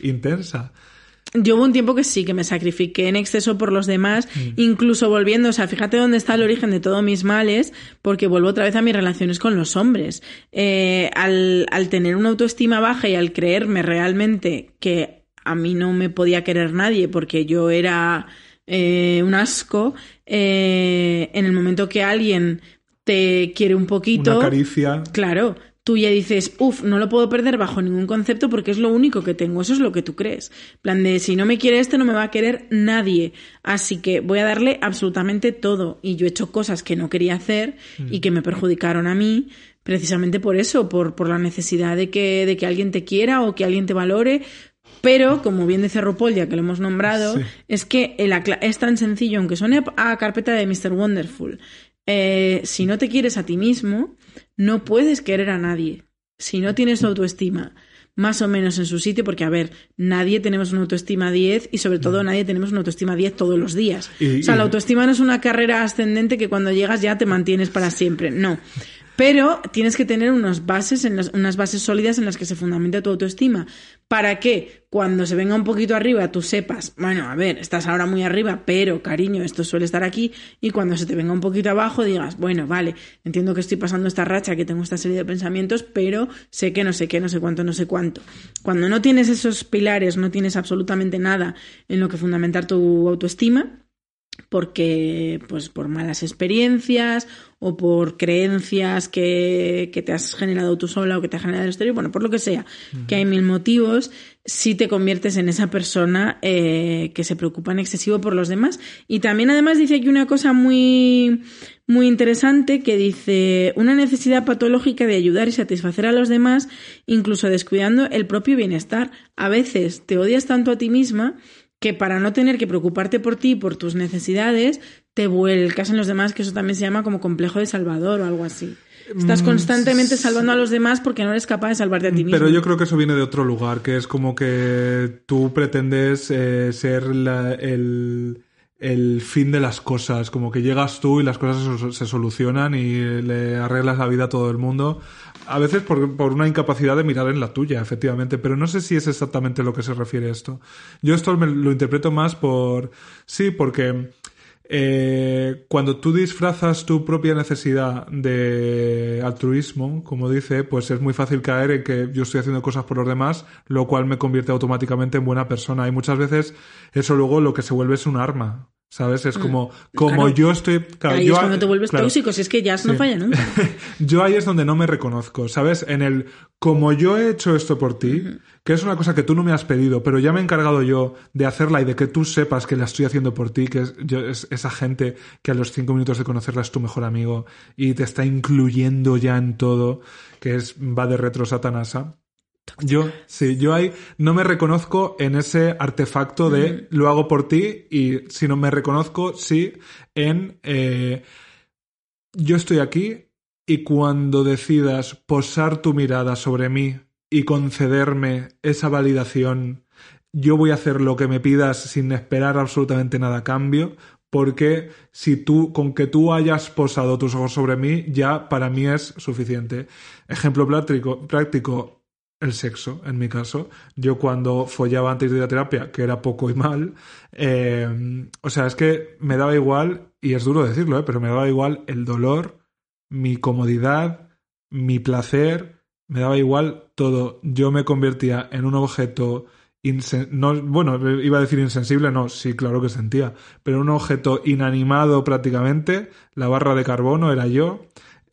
intensa. Yo hubo un tiempo que sí, que me sacrifiqué en exceso por los demás, Mm. incluso volviendo, o sea, fíjate dónde está el origen de todos mis males, porque vuelvo otra vez a mis relaciones con los hombres. Eh, al, al tener una autoestima baja y al creerme realmente que a mí no me podía querer nadie porque yo era eh, un asco, eh, en el momento que alguien te quiere un poquito... Una caricia. Claro, tú ya dices, uff, no lo puedo perder bajo ningún concepto porque es lo único que tengo, eso es lo que tú crees. En plan de, si no me quiere este, no me va a querer nadie. Así que voy a darle absolutamente todo. Y yo he hecho cosas que no quería hacer y que me perjudicaron a mí, precisamente por eso, por, por la necesidad de que, de que alguien te quiera o que alguien te valore. Pero, como bien dice RuPaul, ya que lo hemos nombrado, Sí. es que el es tan sencillo, aunque suene a carpeta de Mr. Wonderful. Eh, si no te quieres a ti mismo, no puedes querer a nadie. Si no tienes autoestima más o menos en su sitio, porque a ver, nadie tenemos una autoestima 10 y sobre todo nadie tenemos una autoestima 10 todos los días. Y- o sea, y- la autoestima no es una carrera ascendente que cuando llegas ya te mantienes para siempre, no. Pero tienes que tener unas bases, en unas bases sólidas en las que se fundamenta tu autoestima. Para que cuando se venga un poquito arriba tú sepas, bueno, a ver, estás ahora muy arriba, pero cariño, esto suele estar aquí. Y cuando se te venga un poquito abajo digas, bueno, vale, entiendo que estoy pasando esta racha, que tengo esta serie de pensamientos, pero sé que no sé qué, no sé cuánto, no sé cuánto. Cuando no tienes esos pilares, no tienes absolutamente nada en lo que fundamentar tu autoestima, porque pues por malas experiencias o por creencias que, que te has generado tú sola o que te ha generado el exterior, bueno, por lo que sea, que hay mil motivos, si te conviertes en esa persona eh, que se preocupa en excesivo por los demás. Y también además dice aquí una cosa muy, muy interesante que dice una necesidad patológica de ayudar y satisfacer a los demás, incluso descuidando el propio bienestar. A veces te odias tanto a ti misma que para no tener que preocuparte por ti, por tus necesidades, te vuelcas en los demás, que eso también se llama como complejo de salvador o algo así. Estás constantemente salvando a los demás porque no eres capaz de salvarte a ti mismo. Pero yo creo que eso viene de otro lugar, que es como que tú pretendes eh, ser la- el, el fin de las cosas, como que llegas tú y las cosas se, se solucionan y le arreglas la vida a todo el mundo. A veces por, por una incapacidad de mirar en la tuya, efectivamente, pero no sé si es exactamente lo que se refiere esto. Yo esto me lo interpreto más por... Sí, porque... Eh, cuando tú disfrazas tu propia necesidad de altruismo, como dice, pues es muy fácil caer en que yo estoy haciendo cosas por los demás, lo cual me convierte automáticamente en buena persona. Y muchas veces eso luego lo que se vuelve es un arma. ¿Sabes? Es como, como Mm, Claro. yo estoy. claro, Ahí yo es cuando te vuelves claro. tóxico, si es que ya no Sí. falla nunca. yo ahí es donde no me reconozco, ¿sabes? En el, como yo he hecho esto por ti, que es una cosa que tú no me has pedido, pero ya me he encargado yo de hacerla y de que tú sepas que la estoy haciendo por ti, que es, yo- es esa gente que a los cinco minutos de conocerla es tu mejor amigo y te está incluyendo ya en todo, que es, va de retro satanasa. Yo, sí, yo ahí no me reconozco en ese artefacto de lo hago por ti y sino me reconozco, sí, en eh, yo estoy aquí y cuando decidas posar tu mirada sobre mí y concederme esa validación, yo voy a hacer lo que me pidas sin esperar absolutamente nada a cambio, porque si tú, con que tú hayas posado tus ojos sobre mí, ya para mí es suficiente. Ejemplo práctico, práctico el sexo, en mi caso. Yo cuando follaba antes de ir a terapia, que era poco y mal, eh, o sea, es que me daba igual, y es duro decirlo, ¿eh? pero me daba igual el dolor, mi comodidad, mi placer, me daba igual todo. Yo me convertía en un objeto bueno, iba a decir insensible, no, sí, claro que sentía, pero un objeto inanimado prácticamente, la barra de carbono era yo,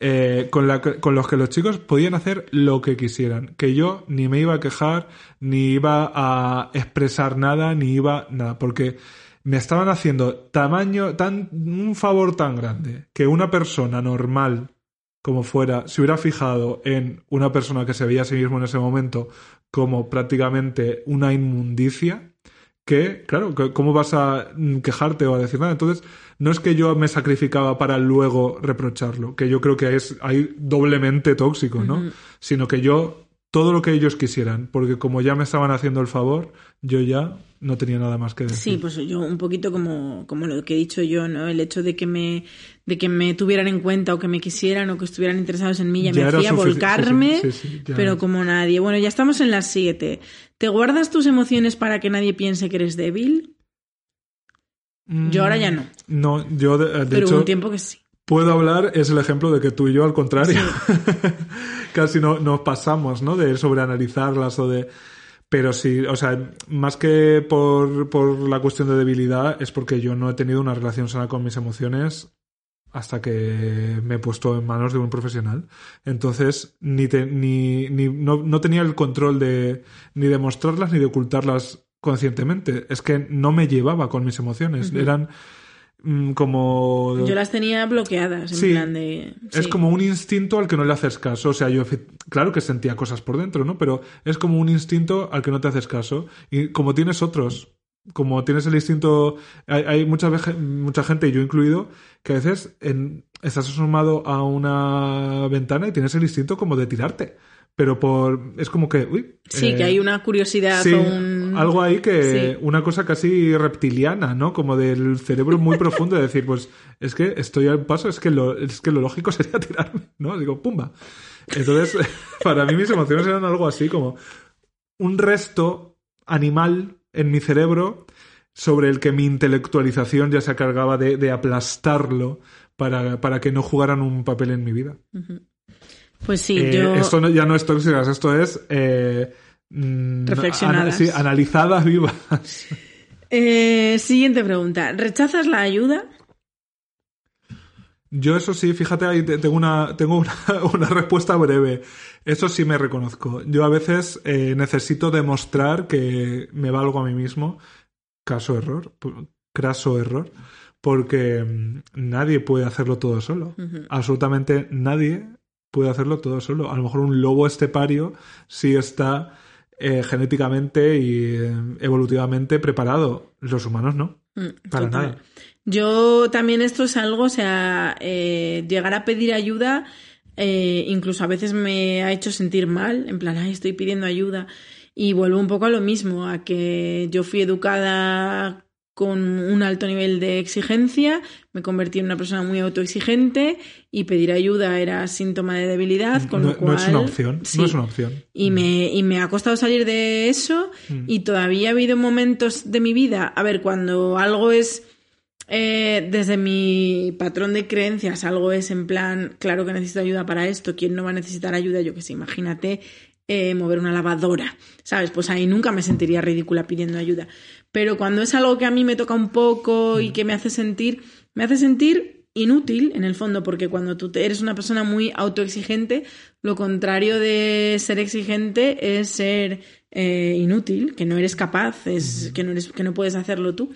eh, con, la, con los que los chicos podían hacer lo que quisieran, que yo ni me iba a quejar, ni iba a expresar nada, ni iba nada, porque me estaban haciendo tamaño, tan, un favor tan grande, que una persona normal como fuera, se hubiera fijado en una persona que se veía a sí mismo en ese momento como prácticamente una inmundicia, que, claro, ¿cómo vas a mm, quejarte o a decir nada? Entonces, no es que yo me sacrificaba para luego reprocharlo, que yo creo que es ahí doblemente tóxico, ¿no? Sino que yo, todo lo que ellos quisieran, porque como ya me estaban haciendo el favor, yo ya no tenía nada más que decir. Sí, pues yo un poquito como, como lo que he dicho yo, ¿no? El hecho de que me, de que me tuvieran en cuenta o que me quisieran o que estuvieran interesados en mí ya, Ya me hacía volcarme, sí, sí, sí, sí, ya pero como nadie. Bueno, ya estamos en las siete. ¿Te guardas tus emociones para que nadie piense que eres débil? Yo ahora ya no. No, yo de, de pero hecho un tiempo que sí. puedo hablar, es el ejemplo de que tú y yo al contrario. Casi no, nos pasamos, ¿no? De sobreanalizarlas o de... Pero sí, o sea, más que por, por la cuestión de debilidad, es porque yo no he tenido una relación sana con mis emociones hasta que me he puesto en manos de un profesional. Entonces, ni, te- ni, ni no, no tenía el control de ni de mostrarlas ni de ocultarlas conscientemente. Es que no me llevaba con mis emociones. Eran mm, como... Yo las tenía bloqueadas, en Sí. plan de... Es como un instinto al que no le haces caso. O sea, yo claro que sentía cosas por dentro, ¿no? Pero es como un instinto al que no te haces caso. Y como tienes otros, como tienes el instinto, hay, hay mucha, mucha gente, y yo incluido, que a veces en- estás asomado a una ventana y tienes el instinto como de tirarte. pero por es como que uy, Sí, que eh, hay una curiosidad sí, o un... algo ahí que Sí. una cosa casi reptiliana, ¿no? Como del cerebro muy profundo de decir, pues es que estoy al paso, es que lo, es que lo lógico sería tirarme, ¿no? Digo, pumba. Entonces, para mí mis emociones eran algo así como un resto animal en mi cerebro sobre el que mi intelectualización ya se cargaba de, de aplastarlo para, para que no jugaran un papel en mi vida. Pues sí, Eh, yo... Esto no- ya no es tóxicas, esto es... eh, mm, Reflexionadas. ana- sí, analizadas vivas. Eh, siguiente pregunta. ¿Rechazas la ayuda? Yo eso sí, fíjate, ahí te- tengo una, tengo una, una respuesta breve. Eso sí me reconozco. Yo a veces eh, necesito demostrar que me valgo a mí mismo. Caso error, craso error, porque mm, nadie puede hacerlo todo solo. Absolutamente nadie puede hacerlo todo solo. A lo mejor un lobo estepario sí está eh, genéticamente y eh, evolutivamente preparado. Los humanos no. Mm, Para total. nada. Yo también esto es algo, o sea, eh, llegar a pedir ayuda, eh, incluso a veces me ha hecho sentir mal, en plan, ay, estoy pidiendo ayuda. Y vuelvo un poco a lo mismo, a que yo fui educada con un alto nivel de exigencia, me convertí en una persona muy autoexigente y pedir ayuda era síntoma de debilidad, con no, lo no cual... es una opción. Sí. No es una opción. Y me, y me ha costado salir de eso Mm. y todavía ha habido momentos de mi vida, a ver, cuando algo es, eh, desde mi patrón de creencias, algo es en plan, claro que necesito ayuda para esto, ¿quién no va a necesitar ayuda? Yo que sé, imagínate eh, mover una lavadora, ¿sabes? Pues ahí nunca me sentiría ridícula pidiendo ayuda. Pero cuando es algo que a mí me toca un poco y que me hace sentir, me hace sentir inútil en el fondo, porque cuando tú eres una persona muy autoexigente, lo contrario de ser exigente es ser eh, inútil, que no eres capaz, es que no eres, que no puedes hacerlo tú.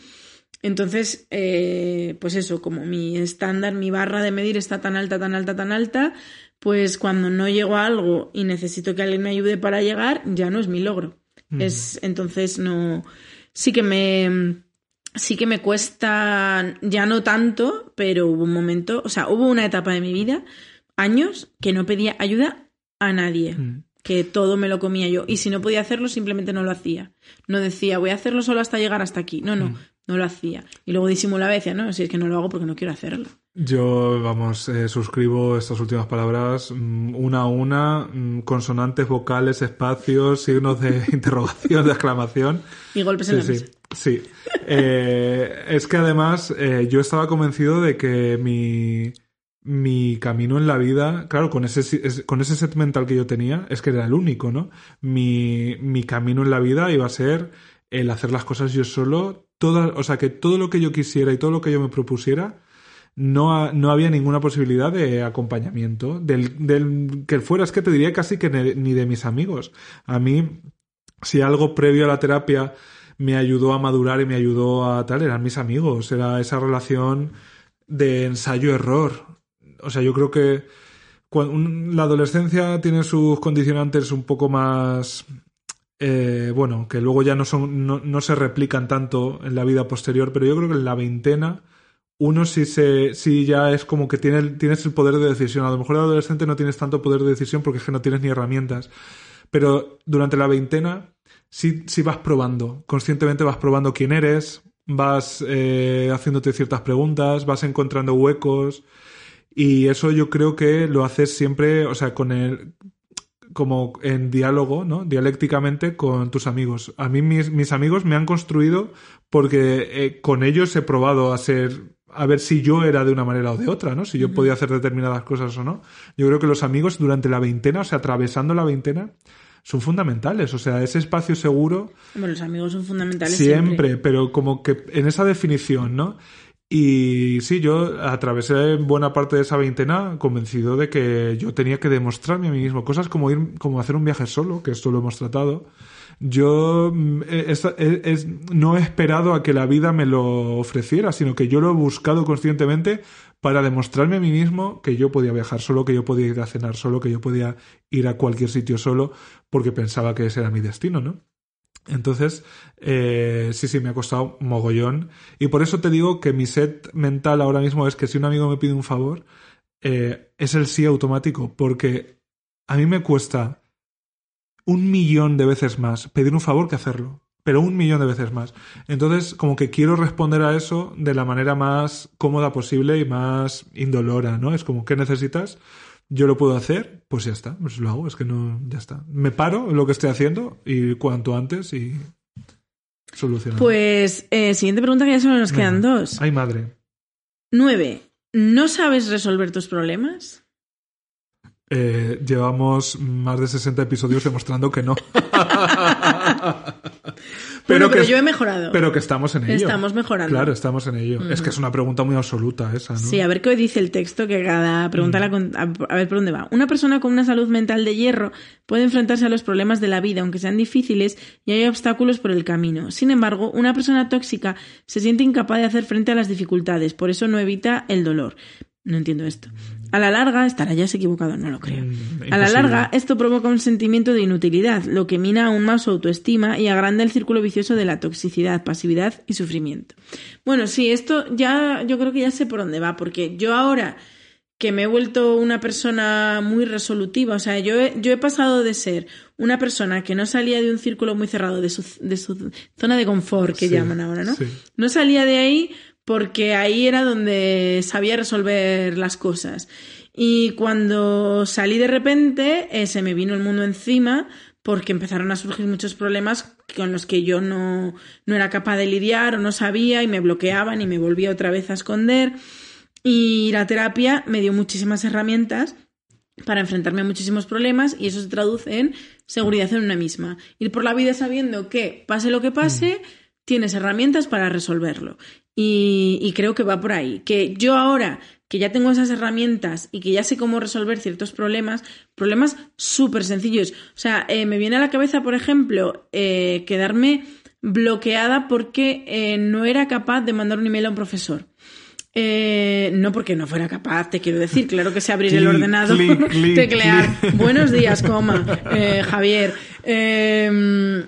Entonces, eh, pues eso, como mi estándar, mi barra de medir está tan alta, tan alta, tan alta, pues cuando no llego a algo y necesito que alguien me ayude para llegar, ya no es mi logro. Es, entonces no. Sí que me. Sí que me cuesta, ya no tanto, pero hubo un momento, o sea, hubo una etapa de mi vida, años, que no pedía ayuda a nadie Mm. que todo me lo comía yo. Y si no podía hacerlo, simplemente no lo hacía. No decía, voy a hacerlo solo hasta llegar hasta aquí. No, no, no lo hacía. Y luego disimulaba y decía, no, si es que no lo hago porque no quiero hacerlo. Yo, vamos, eh, suscribo estas últimas palabras mm, una a una, mm, consonantes, vocales, espacios, signos de interrogación, de exclamación. Y golpes en Sí, la sí, mesa. sí. Eh, es que además eh, yo estaba convencido de que mi, mi camino en la vida, claro, con ese, con ese set mental que yo tenía, es que era el único, ¿no? Mi, mi camino en la vida iba a ser el hacer las cosas yo solo, o sea, que todo lo que yo quisiera y todo lo que yo me propusiera, no, no había ninguna posibilidad de acompañamiento. Del, del que fuera, es que te diría casi que ni de mis amigos. A mí, si algo previo a la terapia me ayudó a madurar y me ayudó a tal, eran mis amigos, era esa relación de ensayo-error. O sea, yo creo que cuan- un- la adolescencia tiene sus condicionantes un poco más eh, bueno, que luego ya no son, no, no se replican tanto en la vida posterior, pero yo creo que en la veintena uno sí se, sí ya es como que tiene, tienes el poder de decisión. A lo mejor de adolescente no tienes tanto poder de decisión porque es que no tienes ni herramientas. Pero durante la veintena sí, sí vas probando, conscientemente vas probando quién eres, vas eh, haciéndote ciertas preguntas, vas encontrando huecos y eso yo creo que lo haces siempre, o sea, con el como en diálogo, ¿no? Dialécticamente con tus amigos. A mí mis, mis amigos me han construido porque eh, con ellos he probado a ser a ver si yo era de una manera o de otra, ¿no? Si yo podía hacer determinadas cosas o no. Yo creo que los amigos durante la veintena, o sea, atravesando la veintena, son fundamentales. O sea, ese espacio seguro Hombre, los amigos son fundamentales siempre, siempre. pero como que en esa definición, ¿no? Y sí, yo atravesé buena parte de esa veintena convencido de que yo tenía que demostrarme a mí mismo cosas como ir, como hacer un viaje solo, que esto lo hemos tratado. Yo mm, es- es- no he esperado a que la vida me lo ofreciera, sino que yo lo he buscado conscientemente para demostrarme a mí mismo que yo podía viajar solo, que yo podía ir a cenar solo, que yo podía ir a cualquier sitio solo, porque pensaba que ese era mi destino, ¿no? Entonces, eh, sí, sí, me ha costado mogollón. Y por eso te digo que mi set mental ahora mismo es que si un amigo me pide un favor, eh, es el sí automático, porque a mí me cuesta un millón de veces más pedir un favor que hacerlo. Pero un millón de veces más. Entonces, como que quiero responder a eso de la manera más cómoda posible y más indolora, ¿no? Es como, ¿qué necesitas? Yo lo puedo hacer, pues ya está, pues lo hago, es que no, ya está. Me paro en lo que estoy haciendo y cuanto antes y solucionar. Pues, eh, siguiente pregunta que ya solo nos quedan dos. Ay, madre. Nueve. ¿No sabes resolver tus problemas? Eh, llevamos más de 60 episodios demostrando que no. Bueno, pero yo he mejorado. Pero que estamos en ello. Estamos mejorando. Claro, estamos en ello. Es que es una pregunta muy absoluta esa, ¿no? Sí, a ver qué dice el texto, que cada pregunta la con- a a ver por dónde va. Una persona con una salud mental de hierro puede enfrentarse a los problemas de la vida, aunque sean difíciles y hay obstáculos por el camino. Sin embargo, una persona tóxica se siente incapaz de hacer frente a las dificultades, por eso no evita el dolor. No entiendo esto. A la larga, estará ya equivocado, no lo creo. Mm, A la larga, esto provoca un sentimiento de inutilidad, lo que mina aún más su autoestima y agranda el círculo vicioso de la toxicidad, pasividad y sufrimiento. Bueno, sí, esto ya yo creo que ya sé por dónde va, porque yo ahora que me he vuelto una persona muy resolutiva, o sea, yo he, yo he pasado de ser una persona que no salía de un círculo muy cerrado, de su, de su zona de confort, que Sí, llaman ahora, ¿no? sí. No salía de ahí porque ahí era donde sabía resolver las cosas. Y cuando salí de repente, eh, se me vino el mundo encima porque empezaron a surgir muchos problemas con los que yo no, no era capaz de lidiar o no sabía y me bloqueaban y me volvía otra vez a esconder. Y la terapia me dio muchísimas herramientas para enfrentarme a muchísimos problemas y eso se traduce en seguridad en una misma. Ir por la vida sabiendo que, pase lo que pase, tienes herramientas para resolverlo. Y, y creo que va por ahí. Que yo ahora que ya tengo esas herramientas y que ya sé cómo resolver ciertos problemas, problemas súper sencillos. O sea, eh, me viene a la cabeza, por ejemplo, eh, quedarme bloqueada porque eh, no era capaz de mandar un email a un profesor. Eh, no porque no fuera capaz, te quiero decir, claro que sé abrir el ordenador, clic, clic, teclear, buenos días, coma, eh, Javier. Eh,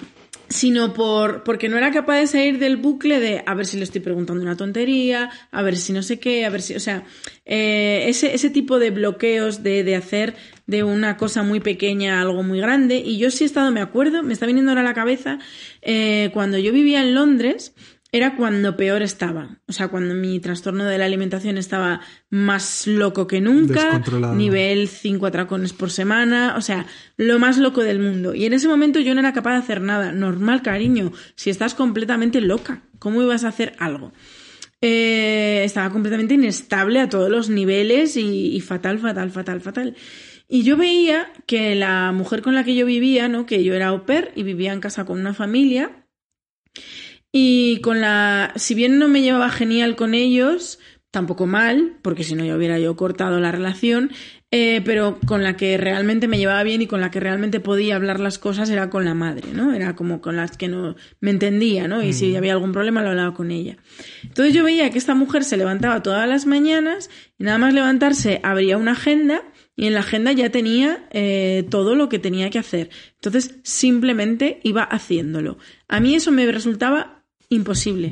sino por porque no era capaz de salir del bucle de a ver si le estoy preguntando una tontería, a ver si no sé qué, a ver si, o sea, eh, ese, ese tipo de bloqueos de, de hacer de una cosa muy pequeña algo muy grande. Y yo sí he estado, me acuerdo, me está viniendo ahora a la cabeza, eh, cuando yo vivía en Londres, era cuando peor estaba. O sea, cuando mi trastorno de la alimentación estaba más loco que nunca, nivel 5 atracones por semana, o sea, lo más loco del mundo. Y en ese momento yo no era capaz de hacer nada. Normal, cariño, si estás completamente loca, ¿cómo ibas a hacer algo? Eh, estaba completamente inestable a todos los niveles y, y fatal, fatal, fatal, fatal. Y yo veía que la mujer con la que yo vivía, ¿no? Que yo era au pair y vivía en casa con una familia, y con la. Si bien no me llevaba genial con ellos, tampoco mal, porque si no ya hubiera yo cortado la relación, eh, pero con la que realmente me llevaba bien y con la que realmente podía hablar las cosas era con la madre, ¿no? Era como con las que no me entendía, ¿no? Y si había algún problema lo hablaba con ella. Entonces yo veía que esta mujer se levantaba todas las mañanas y nada más levantarse abría una agenda y en la agenda ya tenía eh, todo lo que tenía que hacer. Entonces simplemente iba haciéndolo. A mí eso me resultaba imposible.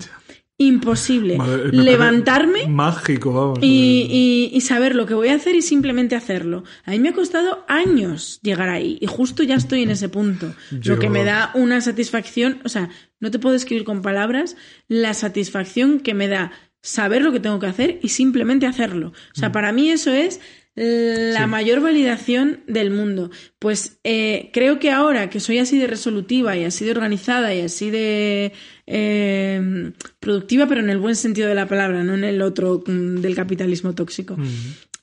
Imposible. Madre, Levantarme Mágico, vamos. y, y- y saber lo que voy a hacer y simplemente hacerlo. A mí me ha costado años llegar ahí y justo ya estoy en ese punto. Yo- Lo que me da una satisfacción, o sea, no te puedo escribir con palabras la satisfacción que me da saber lo que tengo que hacer y simplemente hacerlo. O sea, para mí eso es la Sí. mayor validación del mundo. Pues eh, creo que ahora que soy así de resolutiva y así de organizada y así de eh, productiva, pero en el buen sentido de la palabra, no en el otro mm, del capitalismo tóxico.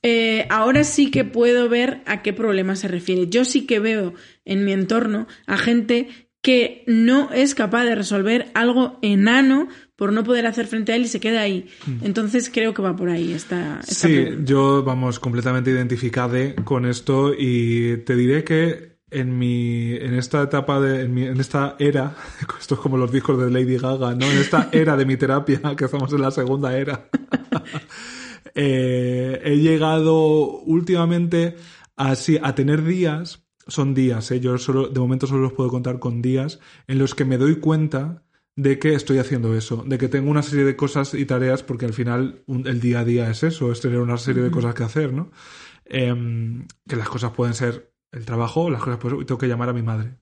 Eh, ahora sí que puedo ver a qué problema se refiere. Yo sí que veo en mi entorno a gente que no es capaz de resolver algo enano por no poder hacer frente a él y se queda ahí. Entonces creo que va por ahí esta, esta Sí, pregunta. yo, vamos, completamente identificada con esto y te diré que en mi, en esta etapa de, en, mi- en esta era, esto es como los discos de Lady Gaga, ¿no? En esta era de mi terapia, que estamos en la segunda era, eh, he llegado últimamente así a tener días, son días, ¿eh? yo solo, de momento solo los puedo contar con días, en los que me doy cuenta de que estoy haciendo eso, de que tengo una serie de cosas y tareas, porque al final un- el día a día es eso, es tener una serie de cosas que hacer, ¿no? Em, que las cosas pueden ser el trabajo, las cosas pueden tengo que llamar a mi madre.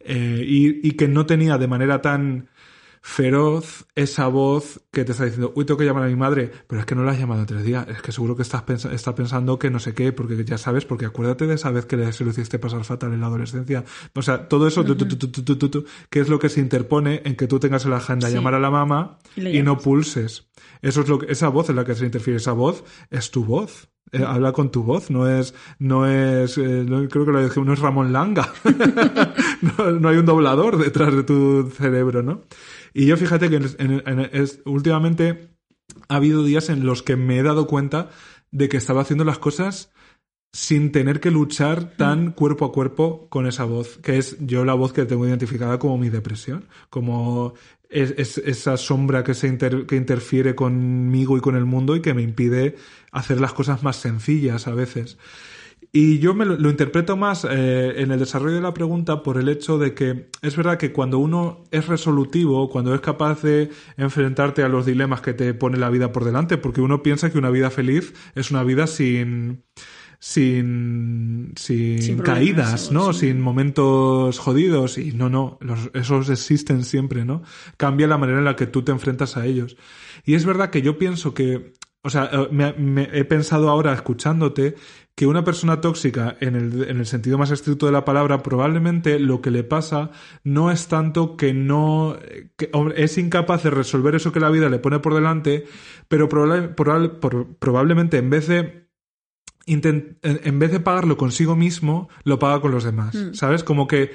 eh, y, y que no tenía de manera tan feroz esa voz que te está diciendo, uy, tengo que llamar a mi madre, pero es que no la has llamado en tres días, es que seguro que estás pens está pensando que no sé qué, porque ya sabes, porque acuérdate de esa vez que le, se lo hiciste pasar fatal en la adolescencia. O sea, todo eso, tu, tu, tu, que es lo que se interpone en que tú tengas en la agenda Sí. llamar a la mamá Y no pulses. Eso es lo que, esa voz en la que se interfiere, esa voz es tu voz. Eh, habla con tu voz, no es, no es, eh, no- creo que lo dije, no es Ramón Langa. no, no hay un doblador detrás de tu cerebro, ¿no? Y yo fíjate que en- en- en- es- últimamente ha habido días en los que me he dado cuenta de que estaba haciendo las cosas sin tener que luchar tan cuerpo a cuerpo con esa voz, que es yo la voz que tengo identificada como mi depresión, como es, es- esa sombra que, se inter- que interfiere conmigo y con el mundo y que me impide hacer las cosas más sencillas a veces. Y yo me lo, lo interpreto más eh, en el desarrollo de la pregunta por el hecho de que es verdad que cuando uno es resolutivo, cuando es capaz de enfrentarte a los dilemas que te pone la vida por delante, porque uno piensa que una vida feliz es una vida sin sin, sin, caídas, ¿no? sin- Sin momentos jodidos y no, no, los- esos existen siempre, ¿no? Cambia la manera en la que tú te enfrentas a ellos. Y es verdad que yo pienso que, o sea, eh, me- me- he pensado ahora escuchándote que una persona tóxica, en el, en el sentido más estricto de la palabra, probablemente lo que le pasa no es tanto que no, que, hombre, es incapaz de resolver eso que la vida le pone por delante, pero por- probablemente en vez de intent- en vez de pagarlo consigo mismo, lo paga con los demás. Mm. ¿Sabes? Como que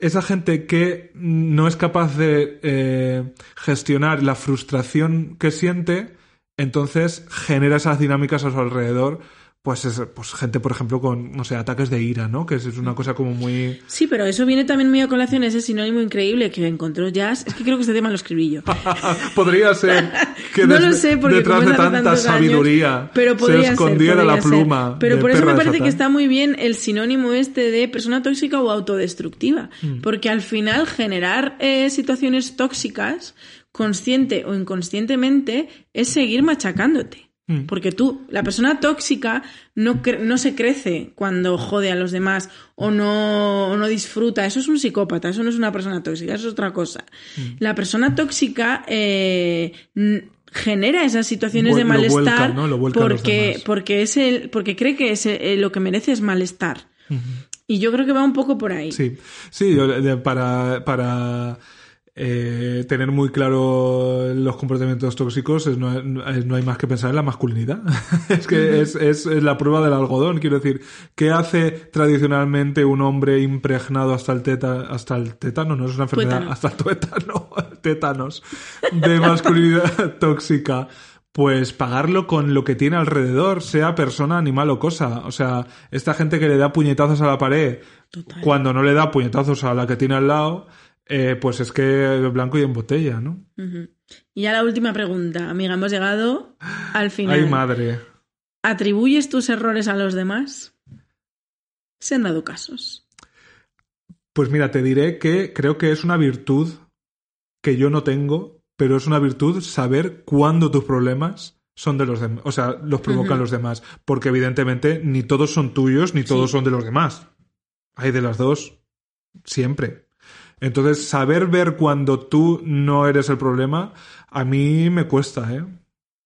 esa gente que no es capaz de eh, gestionar la frustración que siente, entonces genera esas dinámicas a su alrededor. Pues, es, pues gente, por ejemplo, con, no sé, ataques de ira, ¿no? Que es, es una cosa como muy... Sí, pero eso viene también muy a colación, ese sinónimo increíble que encontró Jazz. Es que creo que este tema lo escribí yo. Podría ser que no lo sé porque detrás de tanta años, sabiduría pero se ser, escondiera podría la ser. pluma. Pero de por eso me parece que está muy bien el sinónimo este de persona tóxica o autodestructiva. Mm. Porque al final generar eh, situaciones tóxicas, consciente o inconscientemente, es seguir machacándote. Mm. Porque tú, la persona tóxica, no, cre- no se crece cuando jode a los demás o no, o no disfruta. Eso es un psicópata, eso no es una persona tóxica, eso es otra cosa. Mm. La persona tóxica eh, genera esas situaciones de malestar porque, porque, es el, porque cree que es eh, lo que merece es malestar. Y yo creo que va un poco por ahí. Sí, sí, para, para eh, tener muy claro los comportamientos tóxicos es- no, no hay más que pensar en la masculinidad. es que es, es la prueba del algodón, quiero decir, ¿qué hace tradicionalmente un hombre impregnado hasta el teta, hasta el tétano? No es una enfermedad, Tuétano. hasta el tuétano, tétanos, de masculinidad tóxica. Pues pagarlo con lo que tiene alrededor, sea persona, animal o cosa. O sea, esta gente que le da puñetazos a la pared Total. cuando no le da puñetazos a la que tiene al lado, eh, pues es que blanco y en botella, ¿no? Y ya la última pregunta, amiga, hemos llegado al final. Ay, madre. ¿Atribuyes tus errores a los demás? Se han dado casos. Pues mira, te diré que creo que es una virtud que yo no tengo, pero es una virtud saber cuándo tus problemas son de los demás, o sea, los provocan los demás, porque evidentemente ni todos son tuyos ni todos Sí. son de los demás. Hay de las dos, siempre. Entonces, saber ver cuando tú no eres el problema, a mí me cuesta, ¿eh?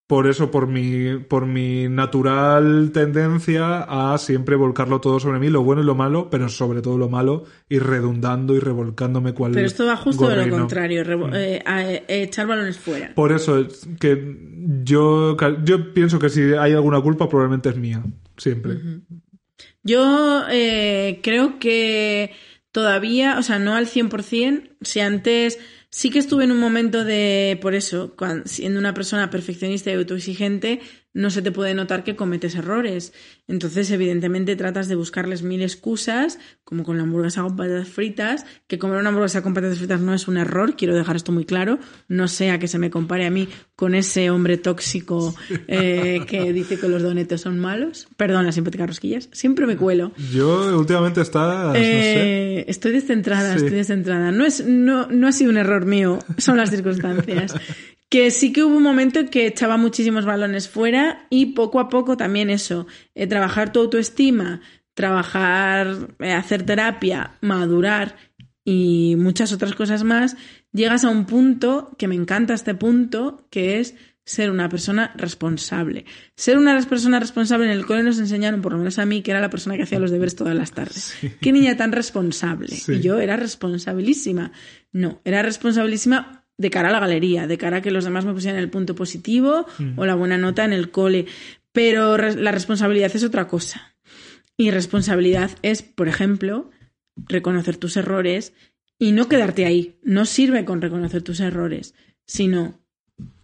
Por eso, por mi, por mi natural tendencia a siempre volcarlo todo sobre mí, lo bueno y lo malo, pero sobre todo lo malo, y redundando y revolcándome cual Pero esto va justo de lo contrario, revo- eh, a- eh, echar balones fuera. Por eso, es que yo, yo pienso que si hay alguna culpa, probablemente es mía. Siempre. Yo eh, creo que todavía, o sea, no al 100%, si antes sí que estuve en un momento de, por eso, siendo una persona perfeccionista y autoexigente, no se te puede notar que cometes errores. Entonces, evidentemente, tratas de buscarles mil excusas, como con la hamburguesa con patatas fritas, que comer una hamburguesa con patatas fritas no es un error, quiero dejar esto muy claro, no sea que se me compare a mí con ese hombre tóxico eh, que dice que los donetes son malos. Perdón, las simpáticas rosquillas, siempre me cuelo. Yo últimamente estás, no sé. Eh, Estoy descentrada, Sí. estoy descentrada. No, es, no, no ha sido un error mío, son las circunstancias. Que sí que hubo un momento en que echaba muchísimos balones fuera y poco a poco también eso, eh, trabajar tu autoestima, trabajar, eh, hacer terapia, madurar y muchas otras cosas más, llegas a un punto que me encanta este punto, que es ser una persona responsable. Ser una persona responsable en el cole nos enseñaron, por lo menos a mí, que era la persona que hacía los deberes todas las tardes. Qué niña tan responsable. Y yo era responsabilísima. No, era responsabilísima de cara a la galería, de cara a que los demás me pusieran el punto positivo Mm. o la buena nota en el cole. Pero la responsabilidad es otra cosa. Y responsabilidad es, por ejemplo, reconocer tus errores y no quedarte ahí. No sirve con reconocer tus errores, sino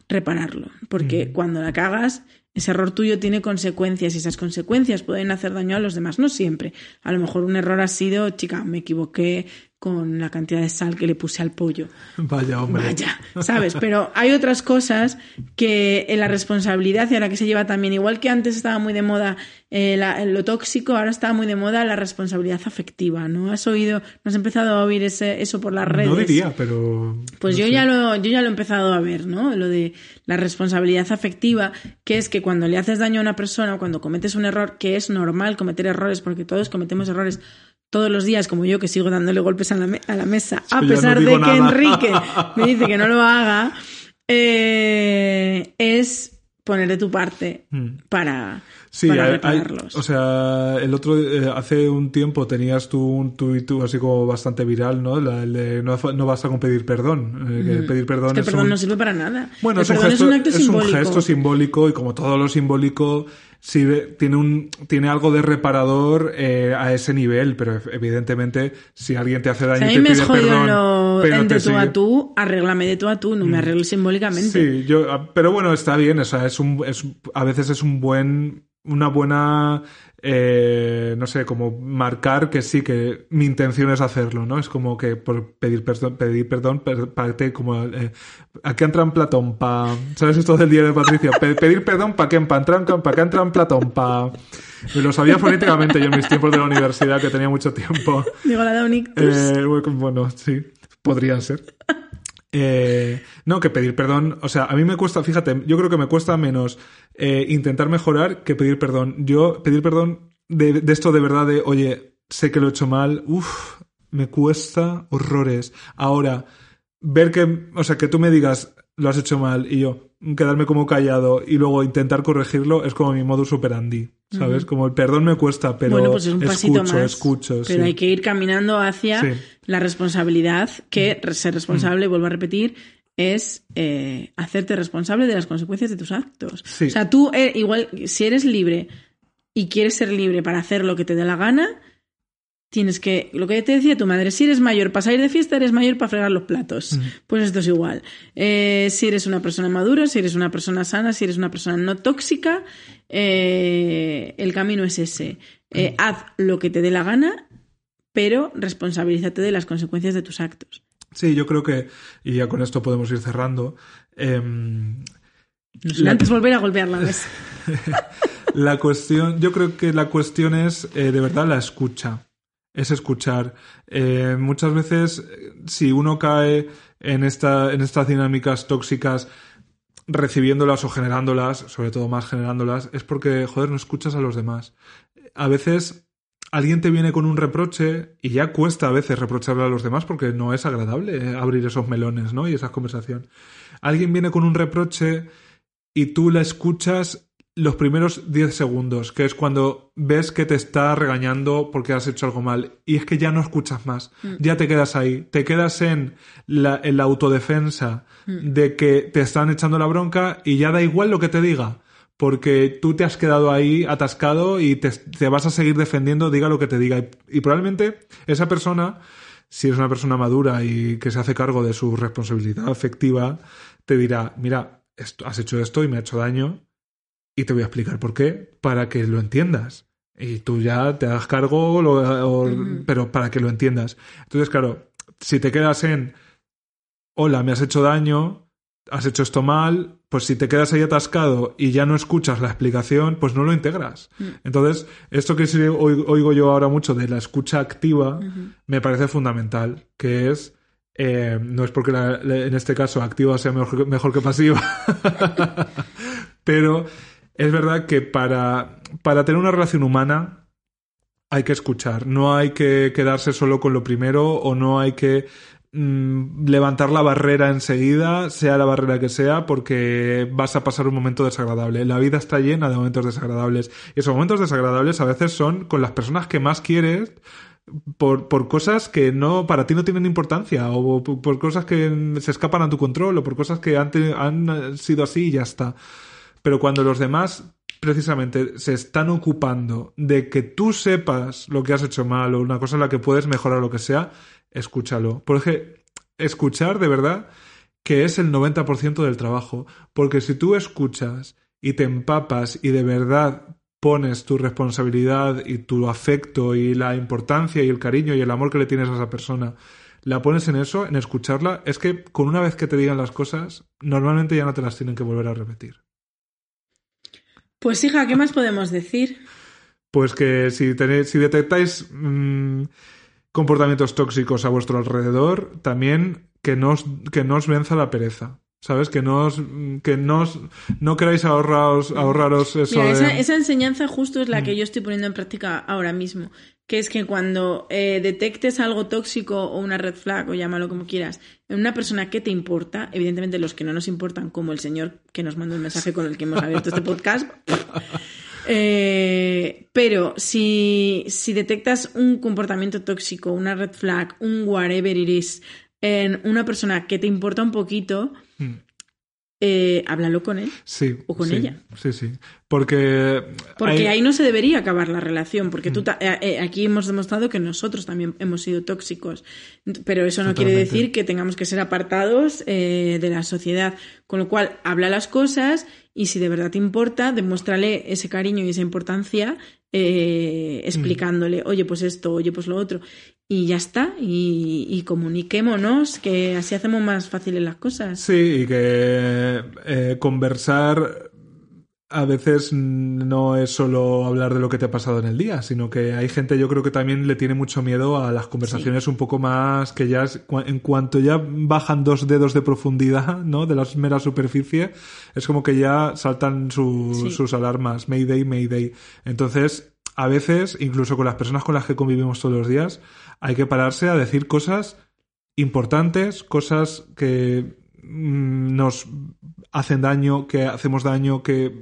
repararlo. Porque Mm. cuando la cagas, ese error tuyo tiene consecuencias y esas consecuencias pueden hacer daño a los demás. No siempre. A lo mejor un error ha sido, chica, me equivoqué con la cantidad de sal que le puse al pollo. Vaya, hombre. Vaya, ¿sabes? Pero hay otras cosas que en la responsabilidad y ahora que se lleva también, igual que antes estaba muy de moda eh, la- lo tóxico, ahora está muy de moda la responsabilidad afectiva, ¿no? ¿Has oído, no has empezado a oír ese, eso por las redes? No diría, pero. Pues no yo sé. ya, lo, yo ya lo he empezado a ver, ¿no? Lo de la responsabilidad afectiva, que es que cuando le haces daño a una persona o cuando cometes un error, que es normal cometer errores, porque todos cometemos errores todos los días, como yo, que sigo dándole golpes a la, me- a la mesa, a ya no pesar de que nada. Enrique me dice que no lo haga, eh, es poner de tu parte Mm. para, Sí, para hay- hay- repararlos. o sea, el otro eh, hace un tiempo tenías tú un tuit así como bastante viral, ¿no? La- el de no, no basta con pedir perdón. eh, que pedir perdón es que es perdón un- no sirve para nada. Bueno, el es un, gesto, es un acto es un simbólico. gesto simbólico y como todo lo simbólico sirve- tiene, un, tiene algo de reparador eh, a ese nivel, pero evidentemente si alguien te hace daño Si a y te pide perdón, lo- pero de tú sigue- Mm. a tú, arréglame de tú a tú, no me arregles simbólicamente. Sí, yo, ah, pero bueno, está bien, o sea, es un, es, a veces es un buen, una buena, eh, no sé, como marcar que sí, que mi intención es hacerlo, ¿no? Es como que por pedir perdón, pedir perdón, per- parte como, eh, ¿a qué entra en Platón? Pa, ¿Sabes esto del día de Patricia? Pe- pedir perdón, ¿para qué? ¿Para entrar en- pa' qué entra en Platón? Pa... Me lo sabía fonéticamente yo en mis tiempos de la universidad, que tenía mucho tiempo. Digo la de un ictus. Eh, bueno, sí, podría ser. Eh, no, que pedir perdón, o sea, a mí me cuesta, fíjate, yo creo que me cuesta menos eh, intentar mejorar que pedir perdón. Yo, pedir perdón de, de esto de verdad de, oye, sé que lo he hecho mal, uff, me cuesta horrores. Ahora, ver que, o sea, que tú me digas, lo has hecho mal, y yo quedarme como callado y luego intentar corregirlo es como mi modus operandi, ¿sabes? Como el perdón me cuesta, pero bueno, pues es un escucho, más. escucho, pero sí. hay que ir caminando hacia Sí. la responsabilidad, que ser responsable, vuelvo a repetir, es eh, hacerte responsable de las consecuencias de tus actos. Sí. O sea, tú, eh, igual, si eres libre y quieres ser libre para hacer lo que te dé la gana, tienes que, lo que te decía tu madre, si eres mayor para salir de fiesta, eres mayor para fregar los platos. Pues esto es igual. Eh, si eres una persona madura, si eres una persona sana, si eres una persona no tóxica, eh, el camino es ese. Eh, haz lo que te dé la gana, pero responsabilízate de las consecuencias de tus actos. Sí, yo creo que, y ya con esto podemos ir cerrando, em, No sin La- antes volver a golpear la mesa. la cuestión, yo creo que la cuestión es de verdad la escucha. Es escuchar. Eh, muchas veces, eh, si uno cae en, esta, en estas dinámicas tóxicas, recibiéndolas o generándolas, sobre todo más generándolas, es porque, joder, no escuchas a los demás. A veces alguien te viene con un reproche y ya cuesta a veces reprocharle a los demás porque no es agradable eh, abrir esos melones, ¿no? Y esa conversación. Alguien viene con un reproche y tú la escuchas los primeros 10 segundos, que es cuando ves que te está regañando porque has hecho algo mal. Y es que ya no escuchas más. Ya te quedas ahí. Te quedas en la, en la autodefensa de que te están echando la bronca y ya da igual lo que te diga. Porque tú te has quedado ahí atascado y te, te vas a seguir defendiendo, diga lo que te diga. Y, y probablemente esa persona, si es una persona madura y que se hace cargo de su responsabilidad afectiva, te dirá, mira, esto, has hecho esto y me ha hecho daño y te voy a explicar por qué, para que lo entiendas. Y tú ya te hagas cargo, lo- o- pero para que lo entiendas. Entonces, claro, si te quedas en, hola, me has hecho daño, has hecho esto mal, pues si te quedas ahí atascado y ya no escuchas la explicación, pues no lo integras. Entonces, esto que oigo yo ahora mucho de la escucha activa, me parece fundamental, que es, eh, no es porque la- en este caso activa sea mejor que pasiva, pero es verdad que para, para tener una relación humana hay que escuchar, no hay que quedarse solo con lo primero o no hay que mm, levantar la barrera enseguida, sea la barrera que sea, porque vas a pasar un momento desagradable. La vida está llena de momentos desagradables y esos momentos desagradables a veces son con las personas que más quieres por, por cosas que no para ti no tienen importancia o por, por cosas que se escapan a tu control o por cosas que han, te- han sido así y ya está. Pero cuando los demás precisamente se están ocupando de que tú sepas lo que has hecho mal o una cosa en la que puedes mejorar lo que sea, escúchalo. Porque escuchar de verdad que es el 90% del trabajo. Porque si tú escuchas y te empapas y de verdad pones tu responsabilidad y tu afecto y la importancia y el cariño y el amor que le tienes a esa persona, la pones en eso, en escucharla, es que con una vez que te digan las cosas, normalmente ya no te las tienen que volver a repetir. Pues hija, ¿qué más podemos decir? Pues que si, tenéis, si detectáis mm, comportamientos tóxicos a vuestro alrededor, también que no os, que no os venza la pereza. ¿Sabes? Que no os, que no os- no queráis ahorraros, ahorraros eso Mira, de... esa, esa enseñanza justo es la Mm. que yo estoy poniendo en práctica ahora mismo. Que es que cuando eh, detectes algo tóxico o una red flag, o llámalo como quieras, en una persona que te importa, evidentemente los que no nos importan, como el señor que nos mandó el mensaje con el que hemos abierto este podcast. eh, pero si, si detectas un comportamiento tóxico, una red flag, un whatever it is, en una persona que te importa un poquito. Eh, háblalo con él. Sí. o con sí, ella. Sí, sí. Porque... Porque hay- ahí no se debería acabar la relación, porque Mm. tú ta- eh, eh, aquí hemos demostrado que nosotros también hemos sido tóxicos, pero eso no quiere decir que tengamos que ser apartados eh, de la sociedad. Con lo cual, habla las cosas y si de verdad te importa, demuéstrale ese cariño y esa importancia eh, explicándole, oye, pues esto, oye, pues lo otro. Y ya está, y, y comuniquémonos, que así hacemos más fáciles las cosas. Sí, y que eh, conversar a veces no es solo hablar de lo que te ha pasado en el día, sino que hay gente, yo creo que también le tiene mucho miedo a las conversaciones un poco más que ya es- en cuanto ya bajan dos dedos de profundidad, ¿no? De la mera superficie, es como que ya saltan su- Sí. sus alarmas, Mayday, Mayday. Entonces, a veces, incluso con las personas con las que convivimos todos los días, hay que pararse a decir cosas importantes, cosas que mm, nos hacen daño, que hacemos daño, que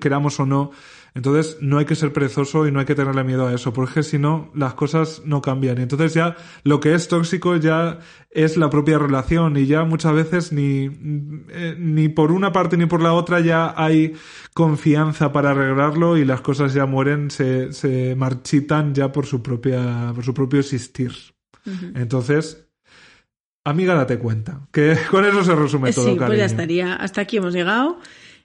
queramos o no. Entonces no hay que ser perezoso y no hay que tenerle miedo a eso, porque si no, las cosas no cambian. Y entonces ya lo que es tóxico ya es la propia relación y ya muchas veces ni, eh, ni por una parte ni por la otra ya hay confianza para arreglarlo y las cosas ya mueren, se, se marchitan ya por su propia, por su propio existir. Entonces, amiga, date cuenta. Que con eso se resume todo, sí, pues cariño. ya estaría. Hasta aquí hemos llegado.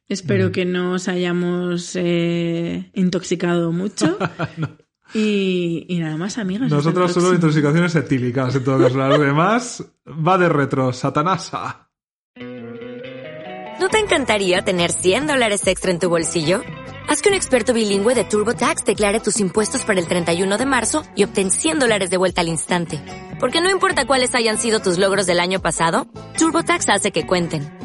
Espero que no os hayamos eh, intoxicado mucho. y, y nada más, amigas. Nosotros solo intoxicaciones etílicas, en todo caso. Las demás va de retro, satanasa. ¿No te encantaría tener 100 dólares extra en tu bolsillo? Haz que un experto bilingüe de TurboTax declare tus impuestos para el 31 de marzo y obtén 100 dólares de vuelta al instante. Porque no importa cuáles hayan sido tus logros del año pasado, TurboTax hace que cuenten.